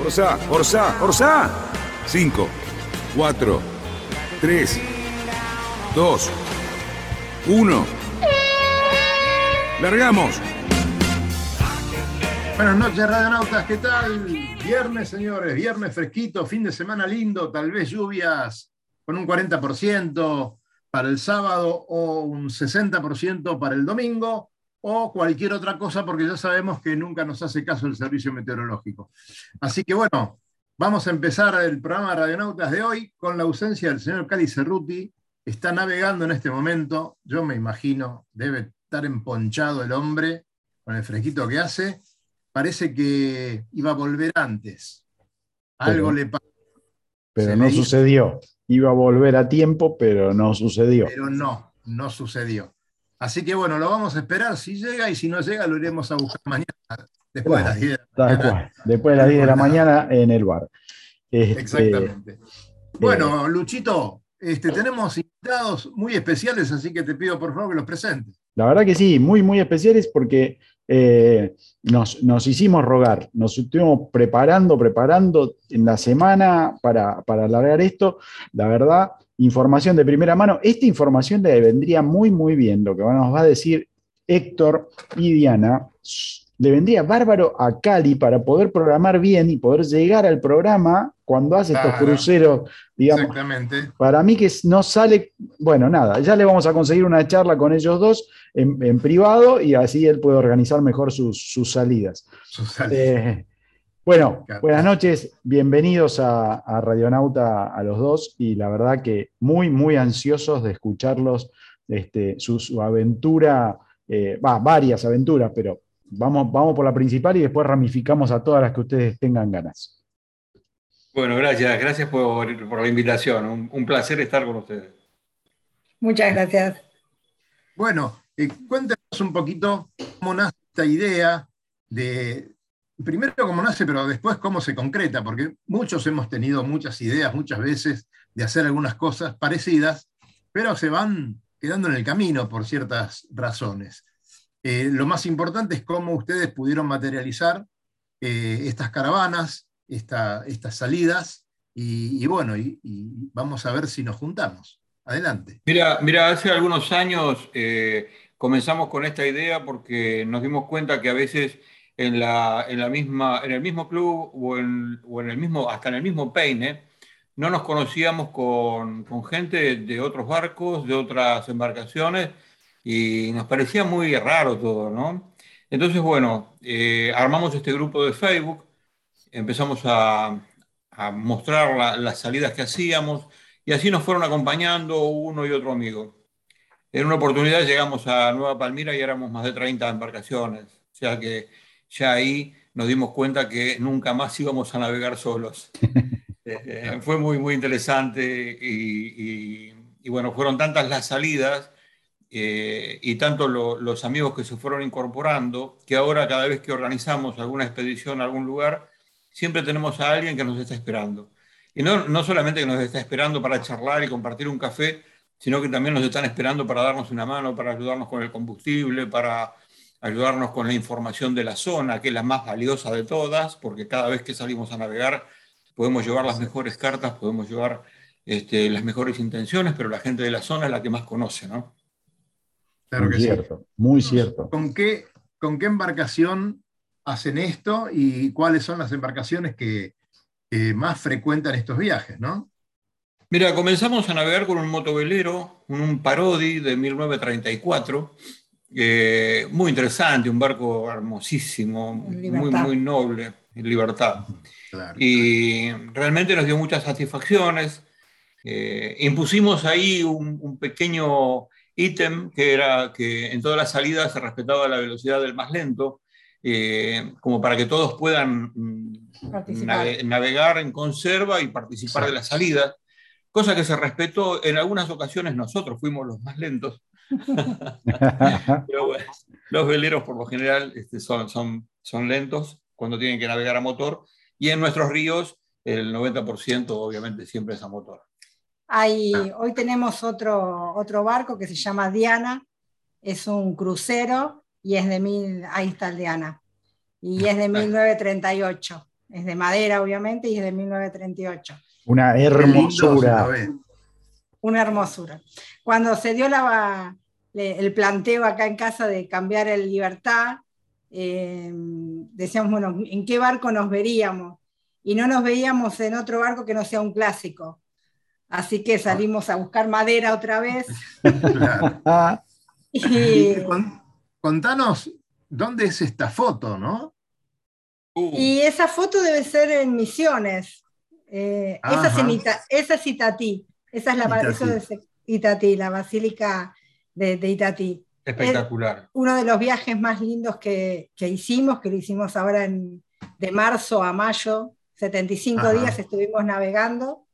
Orsa, Orsa, Orsa. 5, 4, 3, 2, 1. Largamos. Buenas noches, radionautas, ¿qué tal? Viernes, señores, viernes fresquito, fin de semana lindo, tal vez lluvias con un 40% para el sábado o un 60% para el domingo, o cualquier otra cosa, porque ya sabemos que nunca nos hace caso el servicio meteorológico. Así que bueno, vamos a empezar el programa de Radionautas de hoy con la ausencia del señor Cali Cerruti. Está navegando en este momento, yo me imagino, debe estar emponchado el hombre con el fresquito que hace parece que iba a volver antes. Algo le pasó. Pero no sucedió. Iba a volver a tiempo, pero no sucedió. Pero no, no sucedió. Así que bueno, lo vamos a esperar. Si llega y si no llega, lo iremos a buscar mañana, después de las 10 de la mañana. Después de las 10 de la mañana en el bar. Este, Exactamente. Bueno, Luchito, este, tenemos invitados muy especiales, así que te pido por favor que los presentes. La verdad que sí, muy, muy especiales porque eh, nos, hicimos rogar, nos estuvimos preparando, preparando en la semana para, para alargar esto. La verdad, información de primera mano. Esta información le vendría muy, muy bien, lo que nos va a decir Héctor y Diana. Le vendría bárbaro a Cali para poder programar bien y poder llegar al programa cuando hace estos cruceros, digamos. Exactamente. Para mí que no sale, bueno, nada, ya le vamos a conseguir una charla con ellos dos en, privado y así él puede organizar mejor sus, salidas. Eh, bueno, buenas noches, bienvenidos a, Radionauta a los dos y la verdad que muy, muy ansiosos de escucharlos, este, su, aventura, eh, va, varias aventuras, pero vamos, vamos por la principal y después ramificamos a todas las que ustedes tengan ganas. Bueno, gracias, gracias por, la invitación. Un, placer estar con ustedes. Muchas gracias. Bueno, eh, cuéntanos un poquito cómo nace esta idea de, primero cómo nace, pero después cómo se concreta, porque muchos hemos tenido muchas ideas muchas veces de hacer algunas cosas parecidas, pero se van quedando en el camino por ciertas razones. Eh, lo más importante es cómo ustedes pudieron materializar eh, estas caravanas estas salidas y, bueno, y, vamos a ver si nos juntamos. Adelante. Mira, mira hace algunos años eh, comenzamos con esta idea porque nos dimos cuenta que a veces en, la, en, la misma, en el mismo club o en, o en, el mismo, hasta en el mismo peine, no nos conocíamos con, con gente de otros barcos, de otras embarcaciones, y nos parecía muy raro todo, ¿no? Entonces, bueno, eh, armamos este grupo de Facebook empezamos a, mostrar las salidas que hacíamos y así nos fueron acompañando uno y otro amigo. En una oportunidad llegamos a Nueva Palmira y éramos más de 30 embarcaciones, o sea que ya ahí nos dimos cuenta que nunca más íbamos a navegar solos. Eh, fue muy, muy interesante y, bueno, fueron tantas las salidas eh, y tanto los amigos que se fueron incorporando que ahora cada vez que organizamos alguna expedición a algún lugar, siempre tenemos a alguien que nos está esperando. Y no, no solamente que nos está esperando para charlar y compartir un café, sino que también nos están esperando para darnos una mano, para ayudarnos con el combustible, para ayudarnos con la información de la zona, que es la más valiosa de todas, porque cada vez que salimos a navegar podemos llevar las mejores cartas, podemos llevar este, las mejores intenciones, pero la gente de la zona es la que más conoce, ¿no? Claro muy cierto, muy cierto. ¿Con qué, ¿Con qué embarcación hacen esto y cuáles son las embarcaciones que, más frecuentan estos viajes, ¿no? Mira, comenzamos a navegar con un motovelero, un Parodi de 1934, eh, muy interesante, un barco hermosísimo, muy, muy noble, en libertad. y realmente nos dio muchas satisfacciones. Eh, impusimos ahí un, un pequeño ítem que era que en todas las salidas se respetaba la velocidad del más lento, eh, como para que todos puedan mm, navegar en conserva y participar de la salida, cosa que se respetó en algunas ocasiones nosotros fuimos los más lentos. Pero bueno, los veleros por lo general este, son, son, son lentos cuando tienen que navegar a motor y en nuestros ríos el 90% obviamente siempre es a motor. Hay, hoy tenemos otro, otro barco que se llama Diana, es un crucero y es de mil, ahí está el Diana, y es de 1938. Es de madera, obviamente, y es de 1938. Una hermosura. Una hermosura. Cuando se dio la, el planteo acá en casa de cambiar el Libertad, eh, decíamos, bueno, ¿en qué barco nos veríamos? Y no nos veíamos en otro barco que no sea un clásico. Así que salimos a buscar madera otra vez. y, contanos, ¿dónde es esta foto, no? Uh. Y esa foto debe ser en Misiones. Eh, esa, es Itatí. Esa es la, Itatí. La basílica de, Itatí. Espectacular. uno de los viajes más lindos que, hicimos, que lo hicimos ahora en, de marzo a mayo, 75 días estuvimos navegando.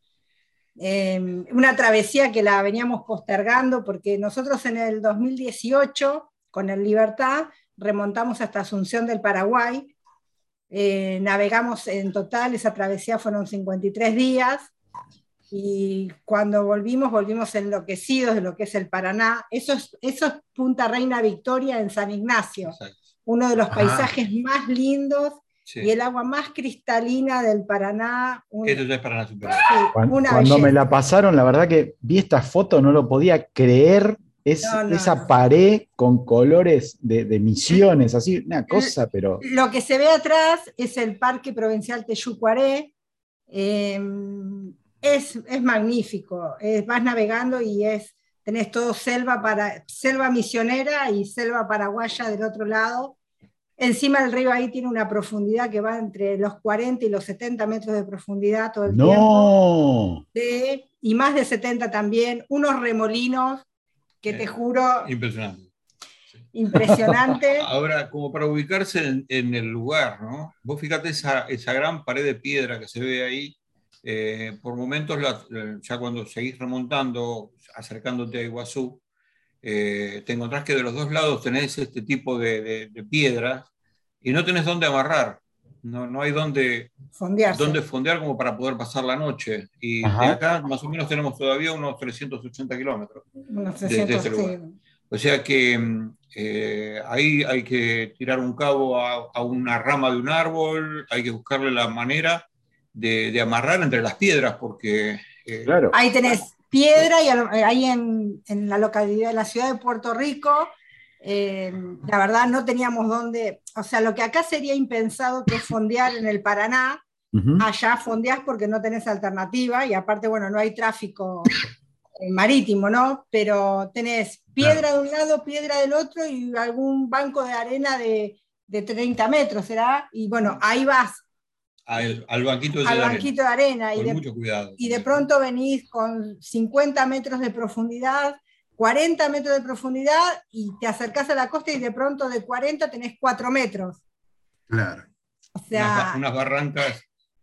Em, una travesía que la veníamos postergando porque nosotros en el 2018, con el Libertad, remontamos hasta Asunción del Paraguay eh, navegamos en total, esa travesía fueron 53 días y cuando volvimos, volvimos enloquecidos de lo que es el Paraná. Eso es, eso es Punta Reina Victoria en San Ignacio, uno de los paisajes más lindos y el agua más cristalina del Paraná. Eso es Paraná cuando me la pasaron, la verdad que vi esta foto, no lo podía creer es esa pared con colores de, misiones, así, una cosa, pero... Lo que se ve atrás es el Parque Provincial Teyucuaré. Em, es, es, magnífico. vas navegando y es, tenés todo selva, para, selva misionera y selva paraguaya del otro lado. Encima del río ahí tiene una profundidad que va entre los 40 y los 70 metros de profundidad todo el tiempo. y más de 70 también. Unos remolinos que te juro... Impresionante. Impresionante. Ahora, como para ubicarse en, el lugar, ¿no? Vos fíjate esa, esa, gran pared de piedra que se ve ahí, eh, por momentos, ya cuando seguís remontando, acercándote a Iguazú, eh, te encontrás que de los dos lados tenés este tipo de, de, piedras y no tenés dónde amarrar. No, no hay dónde, dónde fondear como para poder pasar la noche. Y de acá más o menos tenemos todavía unos 380 kilómetros. O sea que mm, eh, ahí hay que tirar un cabo a, una rama de un árbol, hay que buscarle la manera de, amarrar entre las piedras, porque... Eh, ahí tenés piedra y ahí en, en la localidad de la ciudad de Puerto Rico eh, la verdad no teníamos dónde, o sea, lo que acá sería impensado que es fondear en el Paraná, allá fondeás porque no tenés alternativa y aparte, bueno, no hay tráfico eh, marítimo, ¿no? Pero tenés piedra de un lado, piedra del otro y algún banco de arena de, de 30 metros, ¿será? Y bueno, ahí vas. Al, banquito, de, al banquito de arena. y de, mucho cuidado. Y de pronto venís con 50 metros de profundidad 40 metros de profundidad y te acercás a la costa y de pronto de 40 tenés 4 metros. Claro. O sea, unas, barrancas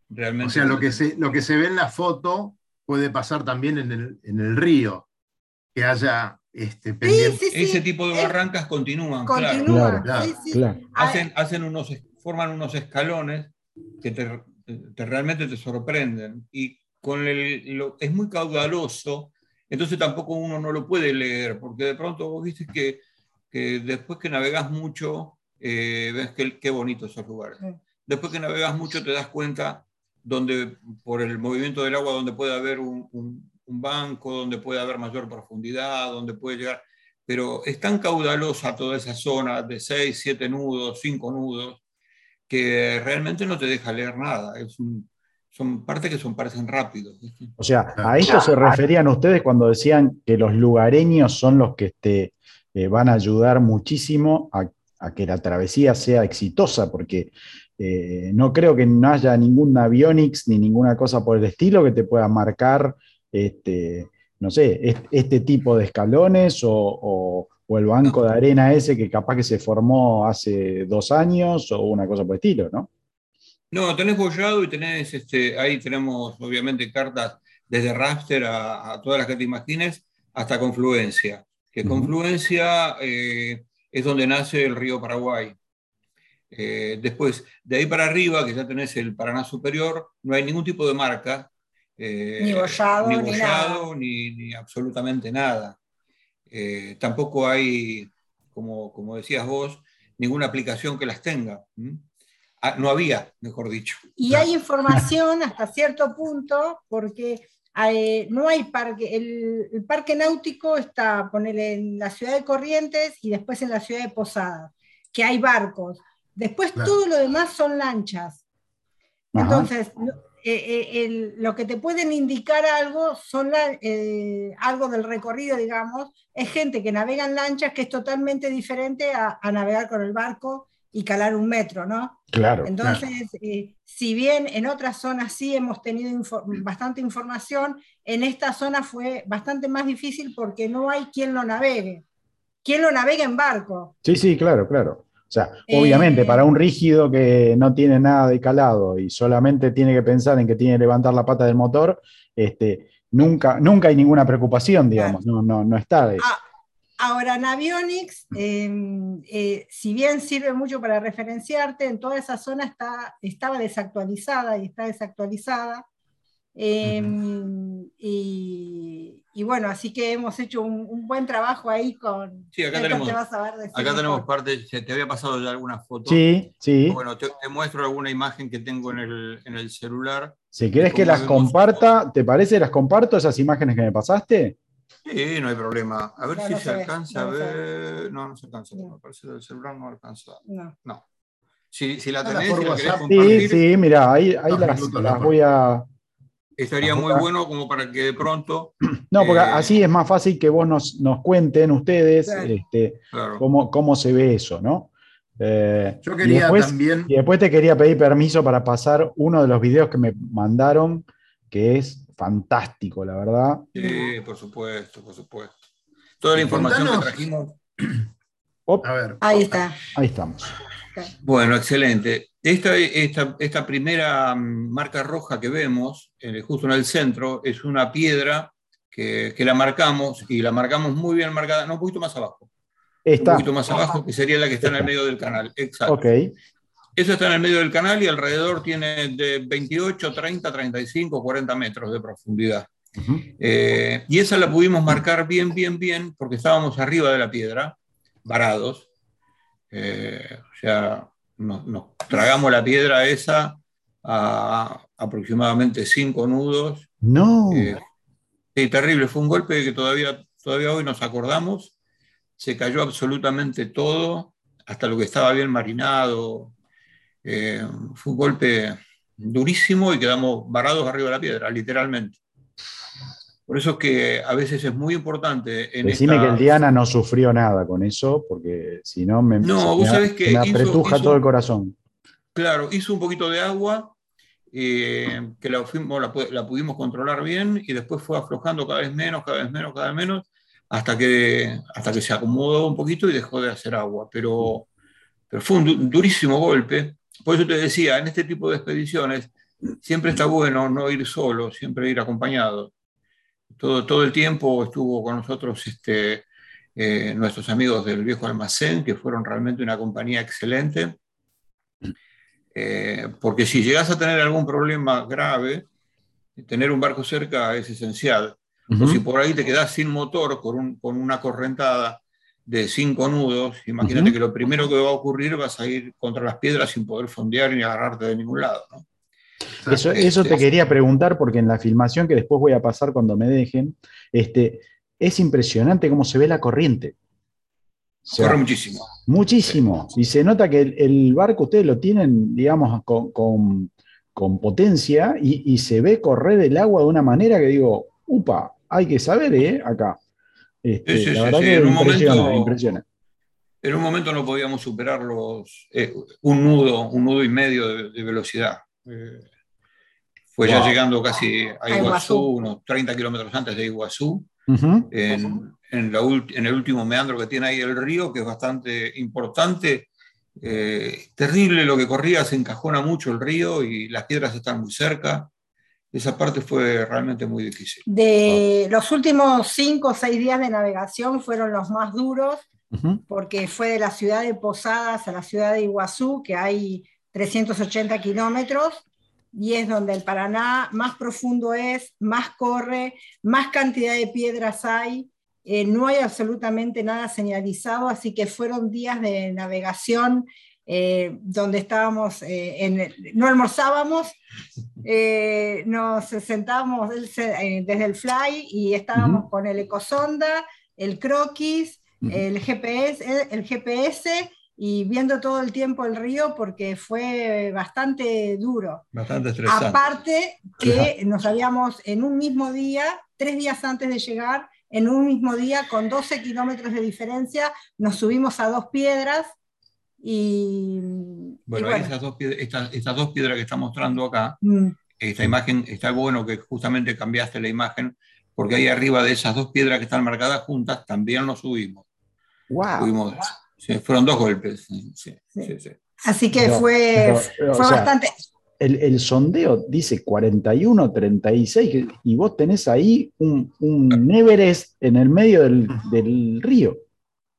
realmente. O sea, lo que, se, lo que se ve en la foto puede pasar también en el, en el río, que haya este, Ese tipo de barrancas continúan, claro. Hacen, hacen unos, forman unos escalones que te, realmente te sorprenden. Y con el, lo, es muy caudaloso entonces tampoco uno no lo puede leer, porque de pronto vos viste que, después que navegas mucho, eh, ves que, qué bonitos esos lugares. Después que navegas mucho te das cuenta donde, por el movimiento del agua, donde puede haber un, banco, donde puede haber mayor profundidad, donde puede llegar. Pero es tan caudalosa toda esa zona de 6, 7 nudos, 5 nudos, que realmente no te deja leer nada. Es un, son partes que son, parecen rápidos. O sea, a esto se referían ustedes cuando decían que los lugareños son los que este, eh, van a ayudar muchísimo a, que la travesía sea exitosa, porque eh, no creo que no haya ningún avionics ni ninguna cosa por el estilo que te pueda marcar, este, no sé, este, tipo de escalones o, el banco de arena ese que capaz que se formó hace dos años o una cosa por el estilo, ¿no? No, tenés bollado y tenés, este, ahí tenemos obviamente cartas desde raster a, todas las que te imagines hasta confluencia, que confluencia eh, es donde nace el río Paraguay. Eh, después, de ahí para arriba, que ya tenés el Paraná Superior, no hay ningún tipo de marca. Eh, ni bollado, ni, ni, absolutamente nada. Tampoco hay, como, como decías vos, ninguna aplicación que las tenga. Ah, no había, mejor dicho. Y hay información hasta cierto punto, porque eh, no hay parque, el, parque náutico está, ponele, en la ciudad de Corrientes y después en la ciudad de Posadas, que hay barcos. Después todo lo demás son lanchas. Entonces, eh, eh, lo que te pueden indicar algo son algo del recorrido, digamos, es gente que navega en lanchas que es totalmente diferente a navegar con el barco y calar un metro, ¿no? Claro. Entonces, eh, si bien en otras zonas sí hemos tenido bastante información, en esta zona fue bastante más difícil porque no hay quien lo navegue. ¿Quién lo navegue en barco? Sí, sí, claro, claro. O sea, obviamente, para un rígido que no tiene nada de calado y solamente tiene que pensar en que tiene que levantar la pata del motor, este, nunca, nunca hay ninguna preocupación, digamos, no, no, no está eso. Ah, Ahora, Navionics, em, eh, si bien sirve mucho para referenciarte, en toda esa zona está, estaba desactualizada y está desactualizada. Em, y, bueno, así que hemos hecho un, buen trabajo ahí con... Sí, acá tenemos, acá tenemos parte, te había pasado ya alguna foto. Sí, sí. Bueno, te, muestro alguna imagen que tengo en el, en el celular. Si quieres que las comparta, ¿te parece? ¿Las comparto esas imágenes que me pasaste? Sí, no hay problema. A ver si se, alcanza a ver. No, no se alcanza. Me parece que el celular no alcanza. No. no. Si, si, la tenés, si la querés compartir. Sí, sí, mira, ahí, ahí las, las, voy a. Estaría muy bueno como para que de pronto. No, porque eh, así es más fácil que vos nos, nos cuenten ustedes este, cómo, cómo, se ve eso, ¿no? Eh, Yo quería también. Y después te quería pedir permiso para pasar uno de los videos que me mandaron, que es fantástico, la verdad. Sí, por supuesto, por supuesto. Toda la información que trajimos. A ver. Ahí está. Ahí estamos. Bueno, excelente. Esta, esta, primera mm, marca roja que vemos, justo en el centro, es una piedra que, la marcamos y la marcamos muy bien marcada, no, un poquito más abajo. Está. Un poquito más abajo, que sería la que está en el medio del canal. Exacto. Ok. Eso está en el medio del canal y alrededor tiene de 28, 30, 35, 40 metros de profundidad. Eh, y esa la pudimos marcar bien, bien, bien, porque estábamos arriba de la piedra, varados. Eh, o sea, nos, tragamos la piedra esa a aproximadamente 5 nudos. No. Eh, sí, terrible. Fue un golpe que todavía, todavía hoy nos acordamos. Se cayó absolutamente todo, hasta lo que estaba bien marinado, eh, fue un golpe durísimo y quedamos varados arriba de la piedra, literalmente. Por eso es que a veces es muy importante. En Decime que el Diana no sufrió nada con eso, porque si no me, no, vos sabés que apretuja todo el corazón. Claro, hizo un poquito de agua, eh, que la, la, pudimos controlar bien y después fue aflojando cada vez menos, cada vez menos, cada vez menos, hasta que, hasta que se acomodó un poquito y dejó de hacer agua. Pero, pero fue un durísimo golpe por eso te decía, en este tipo de expediciones siempre está bueno no ir solo, siempre ir acompañado. Todo, todo el tiempo estuvo con nosotros este, eh, nuestros amigos del viejo almacén, que fueron realmente una compañía excelente. Eh, porque si llegas a tener algún problema grave, tener un barco cerca es esencial. O si por ahí te quedas sin motor con, con una correntada de cinco nudos, imagínate que lo primero que va a ocurrir vas a ir contra las piedras sin poder fondear ni agarrarte de ningún lado. Eso, eso, te quería preguntar porque en la filmación que después voy a pasar cuando me dejen, este, es impresionante cómo se ve la corriente. Corre muchísimo. Muchísimo. Y se nota que el, barco ustedes lo tienen, digamos, con, potencia y, y, se ve correr el agua de una manera que digo, upa, hay que saber, ¿eh? Acá. Este, la verdad que en un momento, En un momento no podíamos superar los, eh, un nudo, un nudo y medio de, velocidad. Eh, fue ya llegando casi a Iguazú, unos 30 kilómetros antes de Iguazú, en, en, el último meandro que tiene ahí el río, que es bastante importante Eh, terrible lo que corría, se encajona mucho el río y las piedras están muy cerca. Esa parte fue realmente muy difícil. De los últimos cinco o seis días de navegación fueron los más duros, porque fue de la ciudad de Posadas a la ciudad de Iguazú, que hay 380 kilómetros, y es donde el Paraná más profundo es, más corre, más cantidad de piedras hay, eh, no hay absolutamente nada señalizado, así que fueron días de navegación eh, donde estábamos, eh, en, no almorzábamos, nos sentábamos desde el fly y estábamos con el ecosonda, el croquis, el GPS, el GPS y viendo todo el tiempo el río porque fue bastante duro. Bastante estresante. Aparte que nos habíamos en un mismo día, tres días antes de llegar, en un mismo día, con 12 kilómetros de diferencia, nos subimos a dos piedras y... Bueno, Esas dos piedras, estas, dos piedras que está mostrando acá, mm. esta imagen, está bueno que justamente cambiaste la imagen, porque ahí arriba de esas dos piedras que están marcadas juntas, también nos subimos. Wow. Fueron dos golpes. Así que fue, bastante el, sondeo dice 41, 36, y vos tenés ahí un, un Everest en el medio del, río.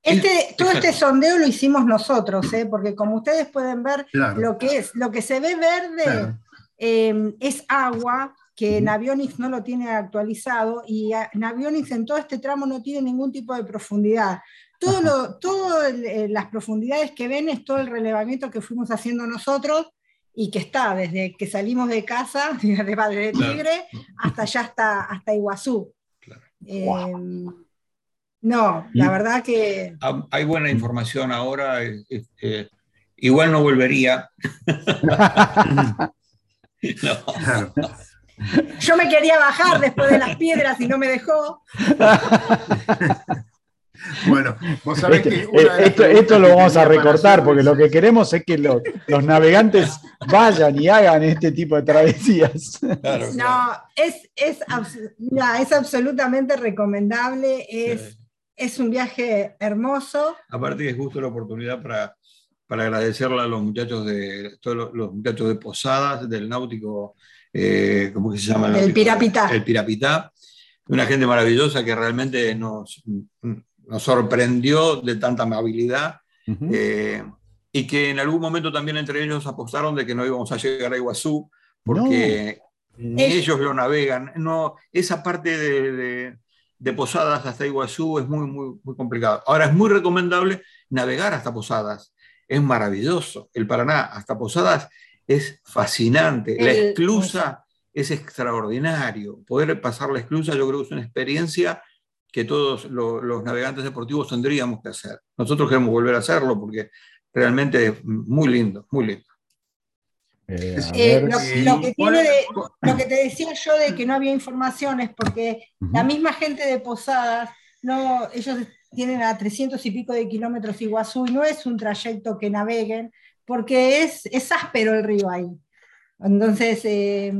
Este, todo este sondeo lo hicimos nosotros, ¿eh? porque como ustedes pueden ver, lo que es, lo que se ve verde em, es agua, que Navionics no lo tiene actualizado, y Navionics en todo este tramo no tiene ningún tipo de profundidad. Todo todas eh, las profundidades que ven es todo el relevamiento que fuimos haciendo nosotros, y que está desde que salimos de casa, de Padre de Tigre, hasta allá hasta, hasta Iguazú. Em, no, la verdad que... Hay buena información ahora, igual no volvería. Yo me quería bajar después de las piedras y no me dejó. Bueno, vos sabés que eh, esto, lo vamos a recortar porque lo que queremos es que los, navegantes vayan y hagan este tipo de travesías. no, es, es, es, absolutamente recomendable, es, es un viaje hermoso. Aparte que es justo la oportunidad para, para agradecerle a los muchachos de todos los, muchachos de Posadas, del náutico, eh, ¿cómo que se llama? El, Pirapitá. El Pirapitá. Una gente maravillosa que realmente nos, nos sorprendió de tanta amabilidad eh, y que en algún momento también entre ellos apostaron de que no íbamos a llegar a Iguazú porque ni ellos lo navegan. No, esa parte de, Posadas hasta Iguazú es muy, muy, muy complicado. Ahora es muy recomendable navegar hasta Posadas. Es maravilloso. El Paraná hasta Posadas es fascinante. La esclusa es extraordinario. Poder pasar la esclusa yo creo que es una experiencia que todos los, navegantes deportivos tendríamos que hacer. Nosotros queremos volver a hacerlo porque realmente es muy lindo, muy lindo. Eh, eh, lo, que te decía yo de que no había informaciones, porque la misma gente de Posadas, no, ellos tienen a 300 y pico de kilómetros Iguazú y no es un trayecto que naveguen, porque es, es áspero el río ahí. Entonces, eh,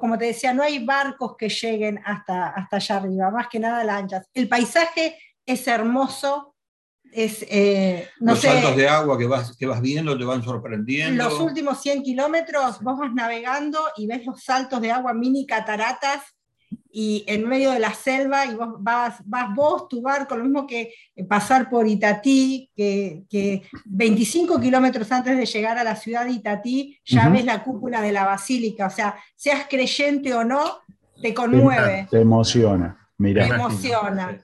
como te decía, no hay barcos que lleguen hasta, hasta allá arriba, más que nada lanchas. El paisaje es hermoso. Es, eh, los saltos de agua que vas, que vas viendo te van sorprendiendo. Los últimos 100 kilómetros vos vas navegando y ves los saltos de agua, mini cataratas, y en medio de la selva y vos vas, vas vos, tu barco, lo mismo que pasar por Itatí, que, que 25 kilómetros antes de llegar a la ciudad de Itatí ya ves la cúpula de la basílica, o sea, seas creyente o no, te conmueve. Te, emociona. Mira. Te emociona.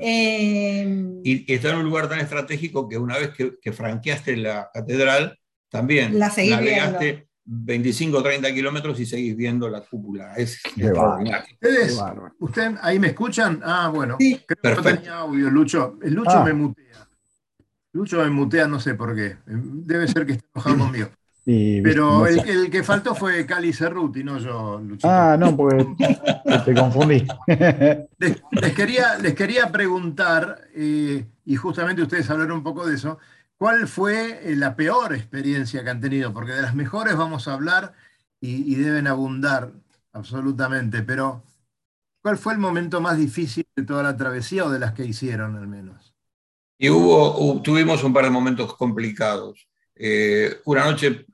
Eh, y, está en un lugar tan estratégico que una vez que, franqueaste la catedral, también la navegaste 25 o 30 kilómetros y seguís viendo la cúpula. Es ¿Ustedes, ¿Usted ahí me escuchan? Ah, bueno. Creo que no tenía audio, Lucho. Lucho ah. me mutea. Lucho me mutea, no sé por qué. Debe ser que está enojado conmigo. Pero el, que faltó fue Cali Cerruti, no yo, Lucho. Ah, no, porque te confundí. Les, quería, les quería preguntar, eh, y justamente ustedes hablaron un poco de eso, ¿Cuál fue eh, la peor experiencia que han tenido? Porque de las mejores vamos a hablar y, deben abundar absolutamente, pero ¿cuál fue el momento más difícil de toda la travesía o de las que hicieron al menos? Y hubo, tuvimos un par de momentos complicados. eh, una noche,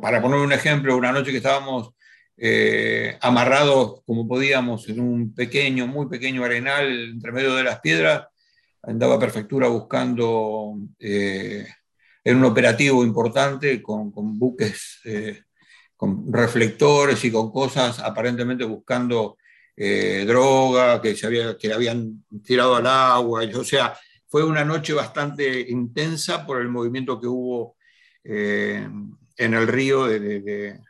para poner un ejemplo, una noche que estábamos eh, amarrados como podíamos en un pequeño, muy pequeño arenal entre medio de las piedras, andaba Prefectura buscando en un operativo importante con, buques, con reflectores y con cosas, aparentemente buscando droga que, se había, que habían tirado al agua, o sea, fue una noche bastante intensa por el movimiento que hubo eh, en el río de,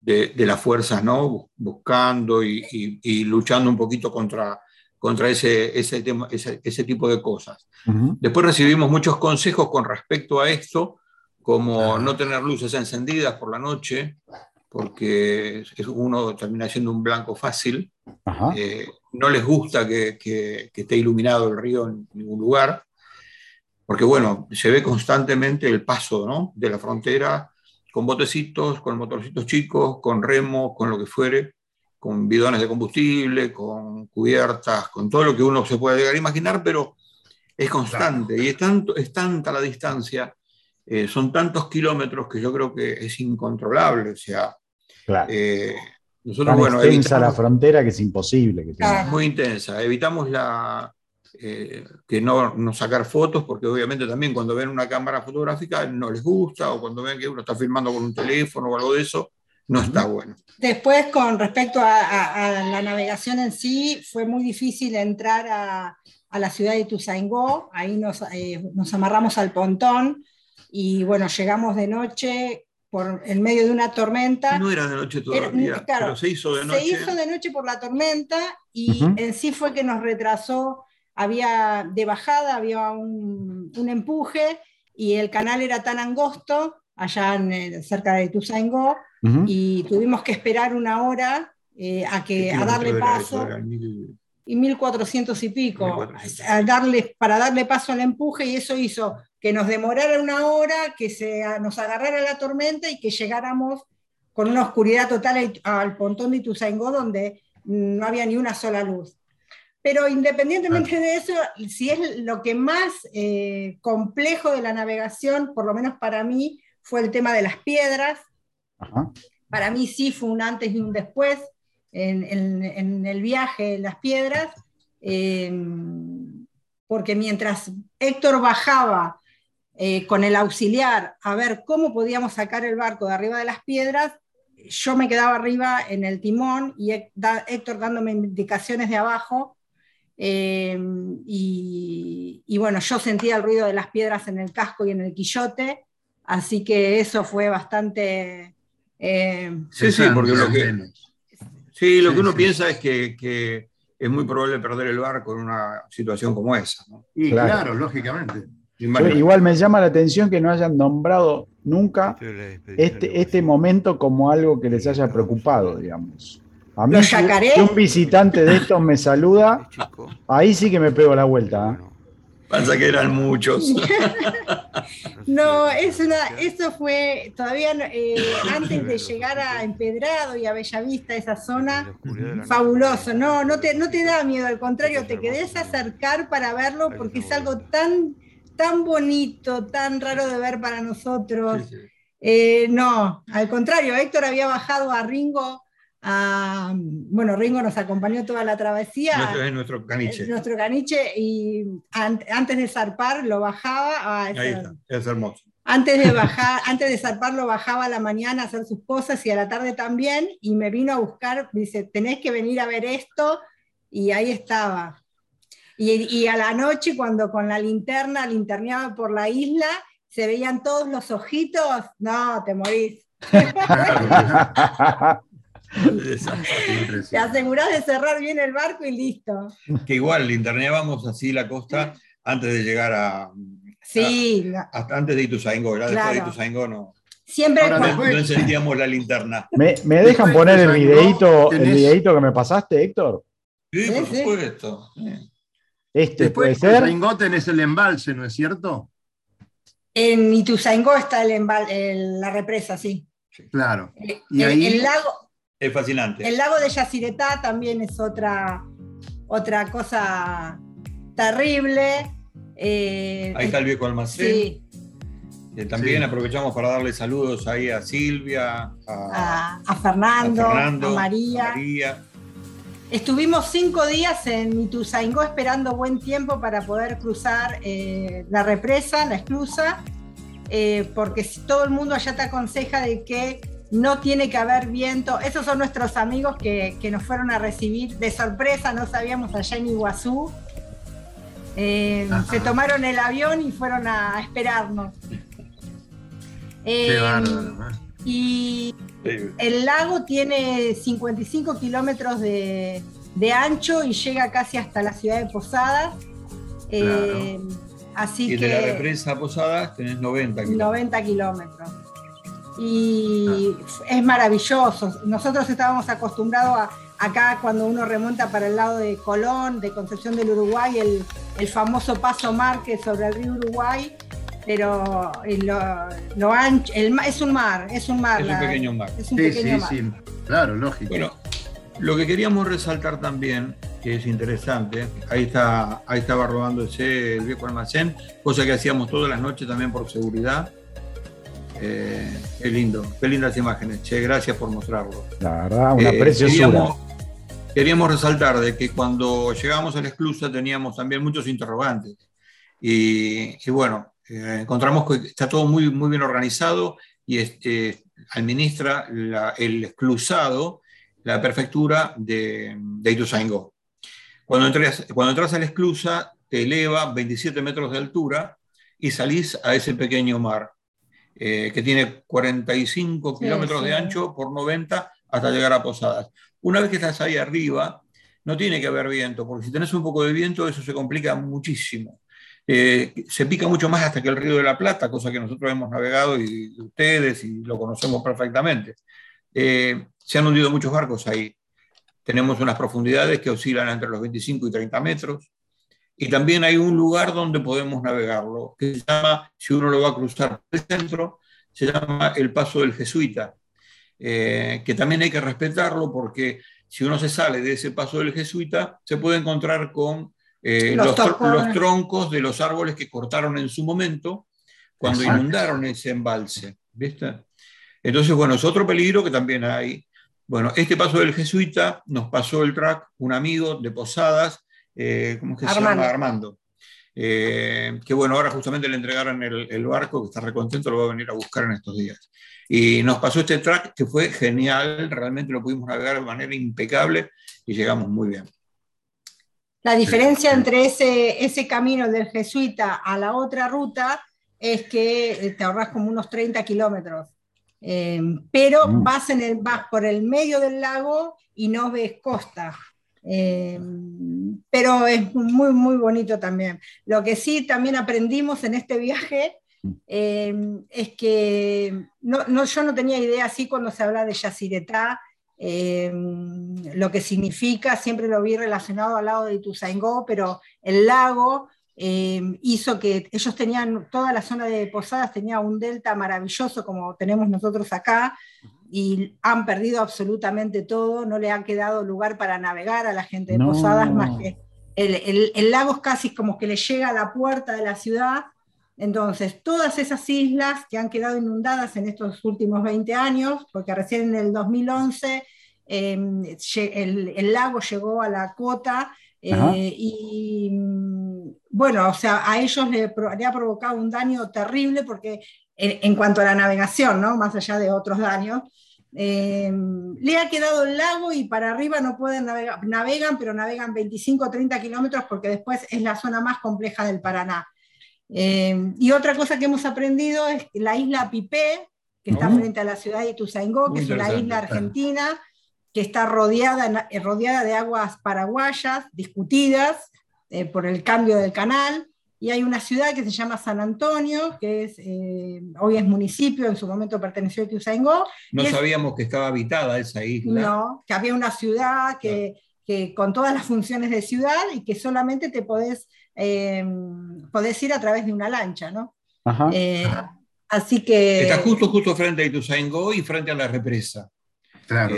de, las fuerzas, ¿no? buscando y, luchando un poquito contra, contra ese, ese, tema, ese, tipo de cosas. Después recibimos muchos consejos con respecto a esto, como no tener luces encendidas por la noche, porque uno termina siendo un blanco fácil. Eh, no les gusta que, que, esté iluminado el río en ningún lugar, porque bueno, se ve constantemente el paso ¿no? de la frontera con botecitos, con motorcitos chicos, con remos, con lo que fuere, con bidones de combustible, con cubiertas, con todo lo que uno se puede llegar a imaginar, pero es constante y es, tanto, es tanta la distancia, eh, son tantos kilómetros que yo creo que es incontrolable. O sea, Claro. Eh, nosotros, bueno, extensa la frontera que es imposible. Que Muy intensa. Evitamos la, eh, que no, no, sacar fotos, porque obviamente también cuando ven una cámara fotográfica no les gusta, o cuando ven que uno está filmando con un teléfono o algo de eso, no está bueno. Después, con respecto a, la navegación en sí, fue muy difícil entrar a, a la ciudad de Ituzaingó, ahí nos, eh, nos amarramos al pontón y bueno, llegamos de noche por en medio de una tormenta. No era de noche todavía, pero se hizo de noche. Se hizo de noche por la tormenta y en sí fue que nos retrasó. Había de bajada, había un, un empuje y el canal era tan angosto allá en, cerca de Y tuvimos que esperar una hora eh, a, que, a darle paso. Y 1400 y pico, a darle, para darle paso al empuje y eso hizo que nos demorara una hora, que se, nos agarrara la tormenta y que llegáramos con una oscuridad total al, pontón de Ituzaingó donde no había ni una sola luz. Pero independientemente de eso, si es lo que más eh, complejo de la navegación, por lo menos para mí, fue el tema de las piedras. Para mí sí fue un antes y un después en, el viaje, las piedras, eh, porque mientras Héctor bajaba eh, con el auxiliar a ver cómo podíamos sacar el barco de arriba de las piedras, yo me quedaba arriba en el timón y Héctor dándome indicaciones de abajo. Eh, y, bueno, yo sentía el ruido de las piedras en el casco y en el quillote, así que eso fue bastante... Eh, sí, sí, porque lo que, sí, lo que uno piensa es que, es muy probable perder el barco en una situación como esa. Y claro lógicamente. Igual me llama la atención que no hayan nombrado nunca este, este momento como algo que les haya preocupado, digamos. A mí, si un visitante de estos me saluda, ahí sí que me pego la vuelta. ¿eh? Pasa que eran muchos. no, es una, eso fue todavía eh, antes de llegar a Empedrado y a Bellavista, esa zona, fabuloso. No, no te, no te da miedo, al contrario, te querés acercar para verlo porque es algo tan tan bonito, tan raro de ver para nosotros. Eh, no, al contrario, Héctor había bajado a Ringo. Bueno, Ringo nos acompañó toda la travesía. Nuestro, es nuestro caniche. Nuestro caniche, y antes de zarpar lo bajaba. Ahí está, es hermoso. Antes de, bajar, antes de zarpar lo bajaba a la mañana a hacer sus cosas y a la tarde también, y me vino a buscar, dice, tenés que venir a ver esto, y ahí estaba. Y, a la noche, cuando con la linterna linterneaba por la isla, se veían todos los ojitos, no, te morís. te asegurás de cerrar bien el barco y listo. Que igual linterneábamos así la costa antes de llegar a. Sí. hasta antes de Ituzaingó, Después de Ituzaingó no. Siempre no, encendíamos la linterna. ¿Me, dejan poner el videito, el videito que me pasaste, Héctor? Sí, por supuesto. Este Después, puede ser. es el embalse, ¿no es cierto? En Ituzaingó está el la represa, sí. Claro. Eh, y el, ahí... lago, es fascinante. El lago de Yacyretá también es otra, otra cosa terrible. Eh, ahí está el viejo almacén. Sí. también aprovechamos para darle saludos ahí a Silvia, a, Fernando, a, María. Estuvimos cinco días en Ituzaingó esperando buen tiempo para poder cruzar eh, la represa, la esclusa, eh, porque todo el mundo allá te aconseja de que no tiene que haber viento. Esos son nuestros amigos que, nos fueron a recibir de sorpresa, no sabíamos allá en Iguazú. Eh, se tomaron el avión y fueron a esperarnos. Qué eh, y el lago tiene 55 kilómetros de, ancho y llega casi hasta la ciudad de Posadas. Eh, así y de la represa Posadas tenés 90 kilómetros. 90 kilómetros y es maravilloso. Nosotros estábamos acostumbrados a acá cuando uno remonta para el lado de Colón, de Concepción del Uruguay, el, famoso Paso Márquez sobre el río Uruguay, pero lo, ancho, es un mar, es un mar. Es un pequeño mar. Es un pequeño mar. sí, claro, lógico. Bueno, lo que queríamos resaltar también, que es interesante, ahí, está, ahí estaba rodando el viejo almacén, cosa que hacíamos todas las noches también por seguridad eh, qué lindo, qué lindas imágenes. Che, gracias por mostrarlo. La verdad, una eh, preciosura. Queríamos, resaltar de que cuando llegamos a la esclusa teníamos también muchos interrogantes. Y, bueno, eh, encontramos que está todo muy, muy bien organizado y este, administra el exclusado la prefectura de, de Ituzaingó. Cuando entras, cuando entras a la esclusa, te eleva 27 metros de altura y salís a ese pequeño mar. Eh, que tiene 45 kilómetros de ancho por 90 hasta llegar a Posadas. Una vez que estás ahí arriba, no tiene que haber viento, porque si tenés un poco de viento, eso se complica muchísimo. Eh, se pica mucho más hasta que el río de la Plata, cosa que nosotros hemos navegado y ustedes y lo conocemos perfectamente. Eh, se han hundido muchos barcos ahí. Tenemos unas profundidades que oscilan entre los 25 y 30 metros. Y también hay un lugar donde podemos navegarlo, que se llama, si uno lo va a cruzar por el centro, se llama el Paso del Jesuita, eh, que también hay que respetarlo porque si uno se sale de ese Paso del Jesuita, se puede encontrar con eh, los, troncos de los árboles que cortaron en su momento cuando inundaron ese embalse. ¿viste? Entonces, bueno, es otro peligro que también hay. Bueno, este Paso del Jesuita nos pasó el track un amigo de Posadas, eh, ¿cómo es que se llama? Armando. Eh, que bueno, ahora justamente le entregaron el, barco, que está recontento, lo va a venir a buscar en estos días. Y nos pasó este track que fue genial, realmente lo pudimos navegar de manera impecable y llegamos muy bien. La diferencia entre ese, ese camino del jesuita a la otra ruta es que te ahorras como unos 30 kilómetros. Eh, pero mm. vas, en el, vas por el medio del lago y no ves costa. Eh, pero es muy, muy bonito también. Lo que sí también aprendimos en este viaje eh, es que no, yo no tenía idea así cuando se habla de Yacyretá, eh, lo que significa, siempre lo vi relacionado al lado de Ituzaingó, pero el lago hizo que ellos tenían, toda la zona de Posadas tenía un delta maravilloso como tenemos nosotros acá, y han perdido absolutamente todo, no le ha quedado lugar para navegar a la gente de Posadas más que el, lago es casi como que le llega a la puerta de la ciudad. Entonces, todas esas islas que han quedado inundadas en estos últimos 20 años, porque recién en el 2011 em, el, lago llegó a la cota eh, y bueno, o sea, a ellos le, ha provocado un daño terrible porque en, cuanto a la navegación, ¿no? más allá de otros daños, eh, le ha quedado el lago y para arriba no pueden navegar, navegan, pero navegan 25 o 30 kilómetros porque después es la zona más compleja del Paraná. Eh, y otra cosa que hemos aprendido es la isla Pipé, que está frente a la ciudad de Ituzaingó, que es una isla argentina que está rodeada, rodeada de aguas paraguayas, discutidas por el cambio del canal y hay una ciudad que se llama San Antonio, que es, eh, hoy es municipio, en su momento perteneció a Ituzaingó. No sabíamos que estaba habitada esa isla. No, que había una ciudad que, que con todas las funciones de ciudad y que solamente te podés, eh, podés ir a través de una lancha, ¿no? Ajá. Eh, así que... Está justo, justo frente a Ituzaingó y frente a la represa. Claro.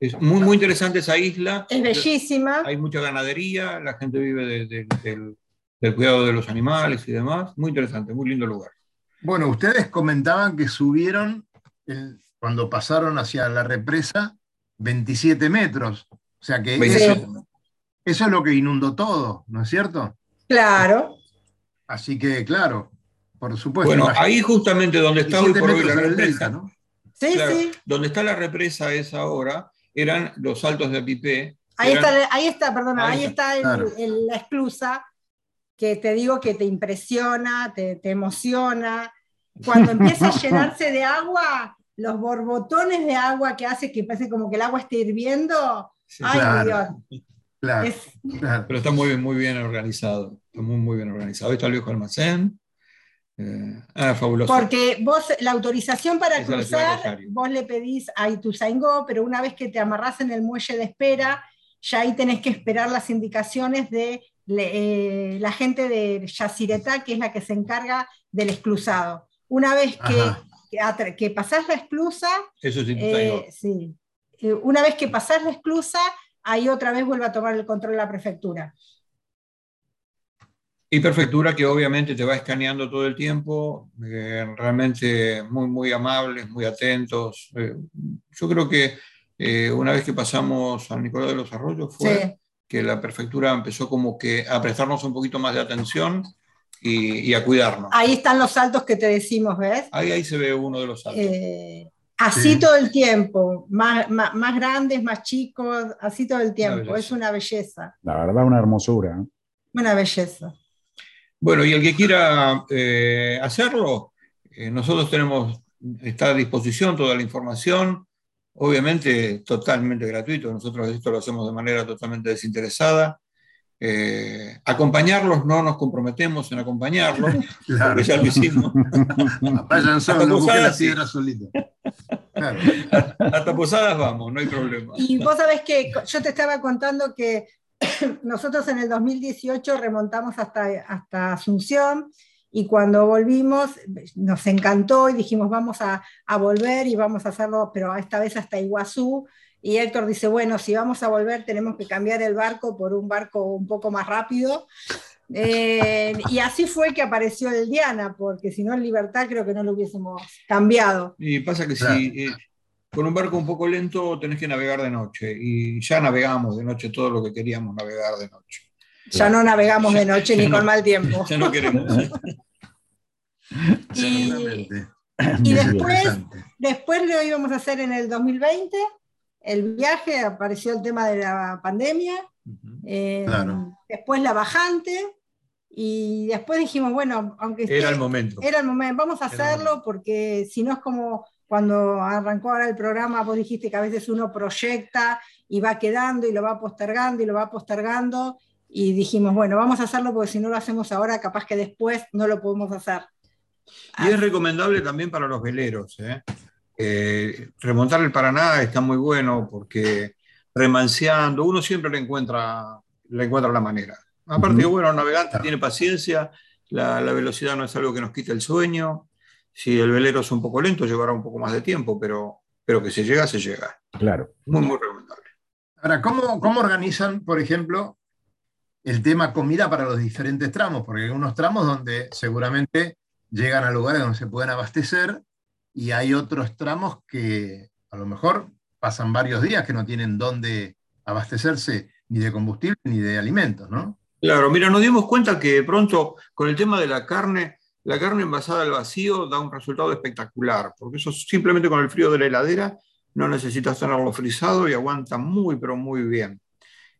Es muy, muy interesante esa isla. Es bellísima. Hay mucha ganadería, la gente vive del del cuidado de los animales y demás. Muy interesante, muy lindo lugar. Bueno, ustedes comentaban que subieron cuando pasaron hacia la represa 27 metros. O sea que eso, es lo que inundó todo, ¿no es cierto? Claro. Así que, claro, por supuesto. Bueno, ahí justamente donde está hoy por hoy la represa, ¿no? Sí, sí. Donde está la represa es ahora, eran los saltos de Pipé. Ahí, está, ahí está, perdona, ahí, está, la esclusa que te digo que te impresiona, te, emociona. Cuando empieza a llenarse de agua, los borbotones de agua que hace que parece como que el agua esté hirviendo. Ay, Dios. Pero está muy bien, muy bien organizado. Está muy, muy bien organizado. Ahí está el viejo almacén. Eh, ah, fabuloso. Porque vos, la autorización para cruzar, vos le pedís a Ituzaingó, pero una vez que te amarrás en el muelle de espera, ya ahí tenés que esperar las indicaciones de eh, la gente de Yacyretá, que es la que se encarga del exclusado. Una vez que, que, pasás la exclusa, Eso eh, sí, una vez que pasás la exclusa, ahí otra vez vuelve a tomar el control la prefectura. Y prefectura que obviamente te va escaneando todo el tiempo, eh, realmente muy, muy amables, muy atentos. Eh, yo creo que eh, una vez que pasamos a Nicolás de los Arroyos fue que la prefectura empezó como que a prestarnos un poquito más de atención y, a cuidarnos. Ahí están los saltos que te decimos, ¿ves? Ahí, ahí se ve uno de los saltos. Así todo el tiempo, más, más, grandes, más chicos, así todo el tiempo. Es una belleza. La verdad, una hermosura. ¿eh? Una belleza. Bueno, y el que quiera eh, hacerlo, eh, nosotros tenemos, está a disposición toda la información, obviamente totalmente gratuito, nosotros esto lo hacemos de manera totalmente desinteresada. Eh, acompañarlos, no nos comprometemos en acompañarlos, porque ya lo hicimos. Vayan solos, no busquen la piedra solito. Hasta posadas vamos, no hay problema. Y vos sabés que yo te estaba contando que nosotros en el 2018 remontamos hasta, hasta Asunción y cuando volvimos nos encantó y dijimos vamos a, a volver y vamos a hacerlo, pero esta vez hasta Iguazú y Héctor dice, bueno, si vamos a volver tenemos que cambiar el barco por un barco un poco más rápido. Eh, y así fue que apareció el Diana, porque si no en Libertad creo que no lo hubiésemos cambiado. Y pasa que si eh, con un barco un poco lento tenés que navegar de noche, y ya navegamos de noche todo lo que queríamos navegar de noche. Ya no navegamos de noche ni con mal tiempo. Ya no queremos. y, y después, después lo íbamos a hacer en el 2020 el viaje, apareció el tema de la pandemia, eh, después la bajante, y después dijimos, bueno, aunque era el momento. Era el momento, vamos a hacerlo porque si no es como cuando arrancó ahora el programa, vos dijiste que a veces uno proyecta y va quedando y lo va postergando y lo va postergando, y dijimos, bueno, vamos a hacerlo porque si no lo hacemos ahora, capaz que después no lo podemos hacer. Y es recomendable también para los veleros, ¿eh? Eh, remontar el Paraná está muy bueno porque remanseando, uno siempre le encuentra, le encuentra la manera. Aparte, bueno, el navegante tiene paciencia, la, velocidad no es algo que nos quite el sueño. Si el velero es un poco lento, llevará un poco más de tiempo, pero, pero que se llega, se llega. Claro. Muy, muy recomendable. Ahora, ¿cómo, ¿cómo organizan, por ejemplo, el tema comida para los diferentes tramos? Porque hay unos tramos donde seguramente llegan a lugares donde se pueden abastecer y hay otros tramos que a lo mejor pasan varios días que no tienen dónde abastecerse ni de combustible ni de alimentos, ¿no? Claro, mira, nos dimos cuenta que de pronto con el tema de la carne, la carne envasada al vacío da un resultado espectacular, porque eso simplemente con el frío de la heladera no necesitas tenerlo frisado y aguanta muy, pero muy bien.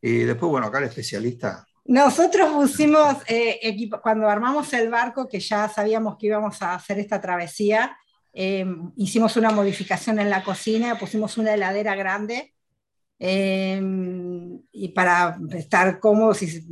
Y después, bueno, acá el especialista. Nosotros pusimos, eh, equipo, cuando armamos el barco, que ya sabíamos que íbamos a hacer esta travesía, Em, hicimos una modificación en la cocina, pusimos una heladera grande em, y para estar cómodos y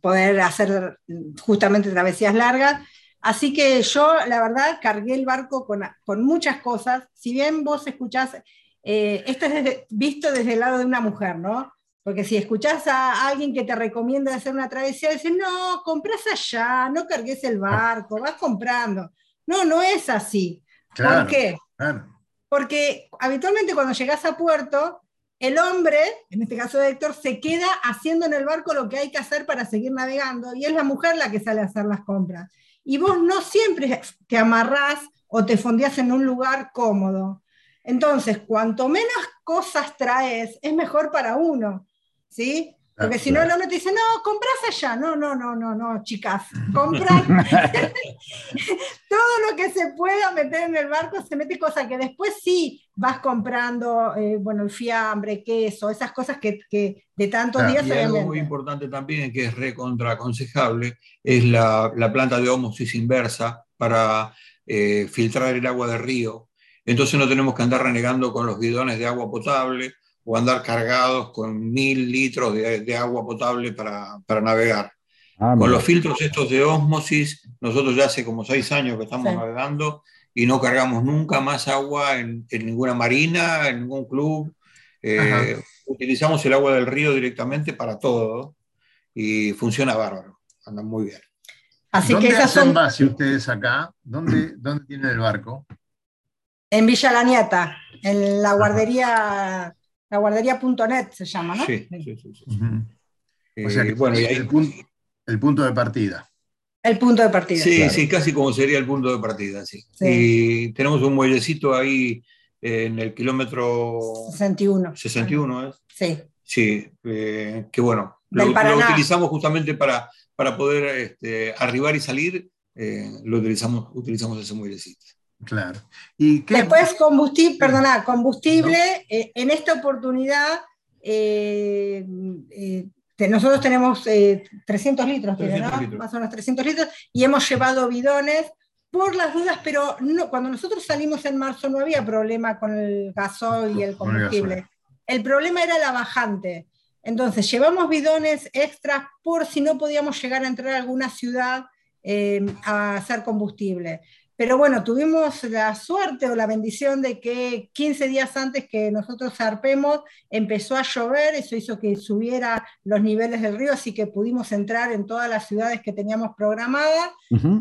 poder hacer justamente travesías largas. Así que yo, la verdad, cargué el barco con, con muchas cosas. Si bien vos escuchás, eh, esto es visto desde el lado de una mujer, ¿no? Porque si escuchás a alguien que te recomienda hacer una travesía, dices, no, compras allá, no cargues el barco, vas comprando. No, no es así. ¿Por qué? Porque habitualmente cuando llegas a puerto, el hombre, en este caso de Héctor, se queda haciendo en el barco lo que hay que hacer para seguir navegando y es la mujer la que sale a hacer las compras. Y vos no siempre te amarrás o te fondías en un lugar cómodo. Entonces, cuanto menos cosas traes, es mejor para uno, ¿sí? Porque si no, el hombre te dice, no, compras allá. No, no, no, no, no, chicas. Compran todo lo que se pueda meter en el barco, se mete cosas que después sí vas comprando, eh, bueno, el fiambre, queso, esas cosas que, de tantos días y algo muy importante también, que es recontra aconsejable, es la, planta de ómosis inversa para eh, filtrar el agua del río. Entonces no tenemos que andar renegando con los bidones de agua potable o andar cargados con mil litros de, agua potable para, navegar. Ah, con los filtros estos de osmosis, nosotros ya hace como seis años que estamos navegando y no cargamos nunca más agua en, ninguna marina, en ningún club. Eh, utilizamos el agua del río directamente para todo y funciona bárbaro, anda muy bien. Así ¿Dónde que hacen son... base ustedes acá? ¿Dónde, ¿Dónde tienen el barco? En Villa La Nieta, en la guardería la guardería.net se llama, ¿no? Sí, sí, sí. sí, O sea que bueno, y ahí... el, punto, de partida. El punto de partida. Sí, sí, casi como sería el punto de partida, sí. Y tenemos un muellecito ahí en el kilómetro 61. 61, ¿es? Sí. Sí, eh, que bueno, lo, utilizamos justamente para, para poder este, arribar y salir, eh, lo utilizamos, utilizamos ese muellecito. Claro. ¿Y Después combustible, perdona, combustible, eh, en esta oportunidad eh, eh, nosotros tenemos 300 litros, más o menos 300 litros, y hemos llevado bidones por las dudas, pero no, cuando nosotros salimos en marzo no había problema con el gasoil y el combustible. El problema era la bajante. Entonces llevamos bidones extras por si no podíamos llegar a entrar a alguna ciudad a hacer combustible. Pero bueno, tuvimos la suerte o la bendición de que 15 días antes que nosotros zarpemos empezó a llover, eso hizo que subiera los niveles del río, así que pudimos entrar en todas las ciudades que teníamos programadas.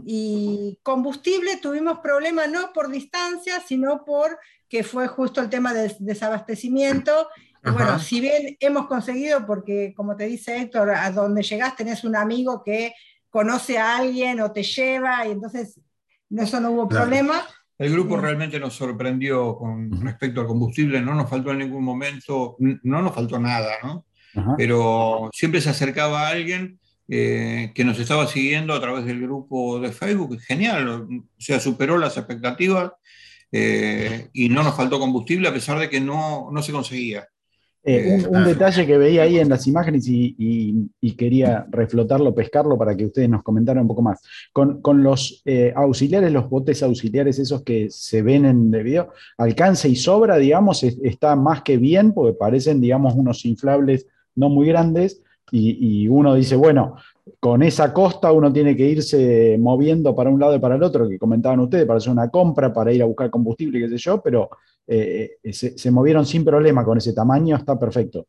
Y combustible tuvimos problemas no por distancia, sino por que fue justo el tema del desabastecimiento. Bueno, si bien hemos conseguido, porque como te dice Héctor, a donde llegás tenés un amigo que conoce a alguien o te lleva, y entonces eso no hubo problema. El grupo realmente nos sorprendió con respecto al combustible, no nos faltó en ningún momento, no nos faltó nada, ¿no? Pero siempre se acercaba a alguien eh, que nos estaba siguiendo a través del grupo de Facebook, genial, o sea, superó las expectativas eh, y no nos faltó combustible a pesar de que no, no se conseguía. Eh, un, detalle que veía ahí en las imágenes y, quería reflotarlo, pescarlo para que ustedes nos comentaran un poco más. Con, los eh, auxiliares, los botes auxiliares, esos que se ven en el video, alcance y sobra, digamos, está más que bien, porque parecen, digamos, unos inflables no muy grandes, y, uno dice, bueno, con esa costa uno tiene que irse moviendo para un lado y para el otro, que comentaban ustedes, para hacer una compra, para ir a buscar combustible, qué sé yo, pero eh, eh, se, movieron sin problema con ese tamaño, está perfecto.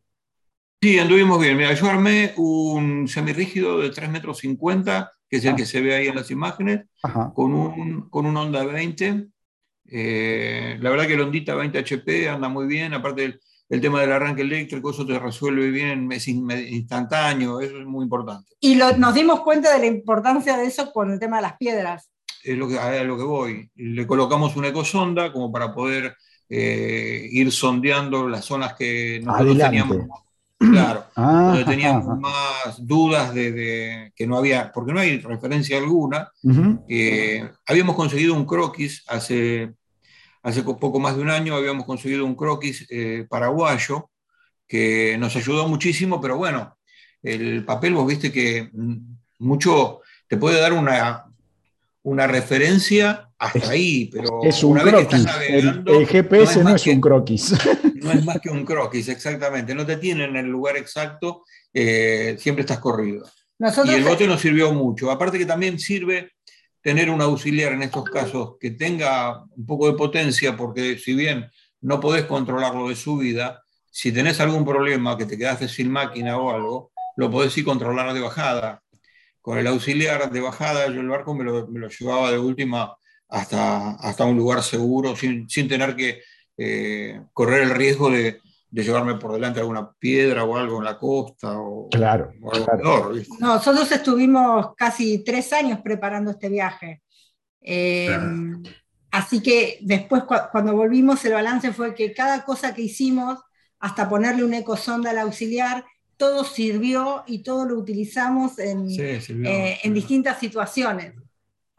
Sí, anduvimos bien. Mira, yo armé un semirrígido de 3 metros 50, que es el ah. que se ve ahí en las imágenes, con un, con un Honda 20. Eh, la verdad que el Hondita 20 HP anda muy bien, aparte el, tema del arranque eléctrico, eso te resuelve bien, es instantáneo, eso es muy importante. Y nos dimos cuenta de la importancia de eso con el tema de las piedras. Es lo que, a lo que voy. Le colocamos una ecosonda como para poder eh, ir sondeando las zonas que nosotros teníamos. Claro, ah, teníamos más dudas de, que no había, porque no hay referencia alguna. Eh, habíamos conseguido un croquis hace, hace poco más de un año, habíamos conseguido un croquis eh, paraguayo que nos ayudó muchísimo, pero bueno, el papel vos viste que mucho te puede dar una, una referencia hasta ahí, pero es un croquis. el, GPS no es, un croquis. No es más que un croquis, exactamente. No te tiene en el lugar exacto, eh, siempre estás corrido. y el bote nos sirvió mucho. Aparte que también sirve tener un auxiliar en estos casos que tenga un poco de potencia, porque si bien no podés controlarlo de subida, si tenés algún problema, que te quedaste sin máquina o algo, lo podés ir controlar de bajada. Con el auxiliar de bajada, yo el barco me lo, llevaba de última hasta, hasta un lugar seguro, sin, tener que eh, correr el riesgo de, de llevarme por delante alguna piedra o algo en la costa o, claro, algo Nosotros estuvimos casi tres años preparando este viaje. Eh, así que después cuando volvimos el balance fue que cada cosa que hicimos, hasta ponerle una ecosonda al auxiliar, todo sirvió y todo lo utilizamos en, eh, en distintas situaciones.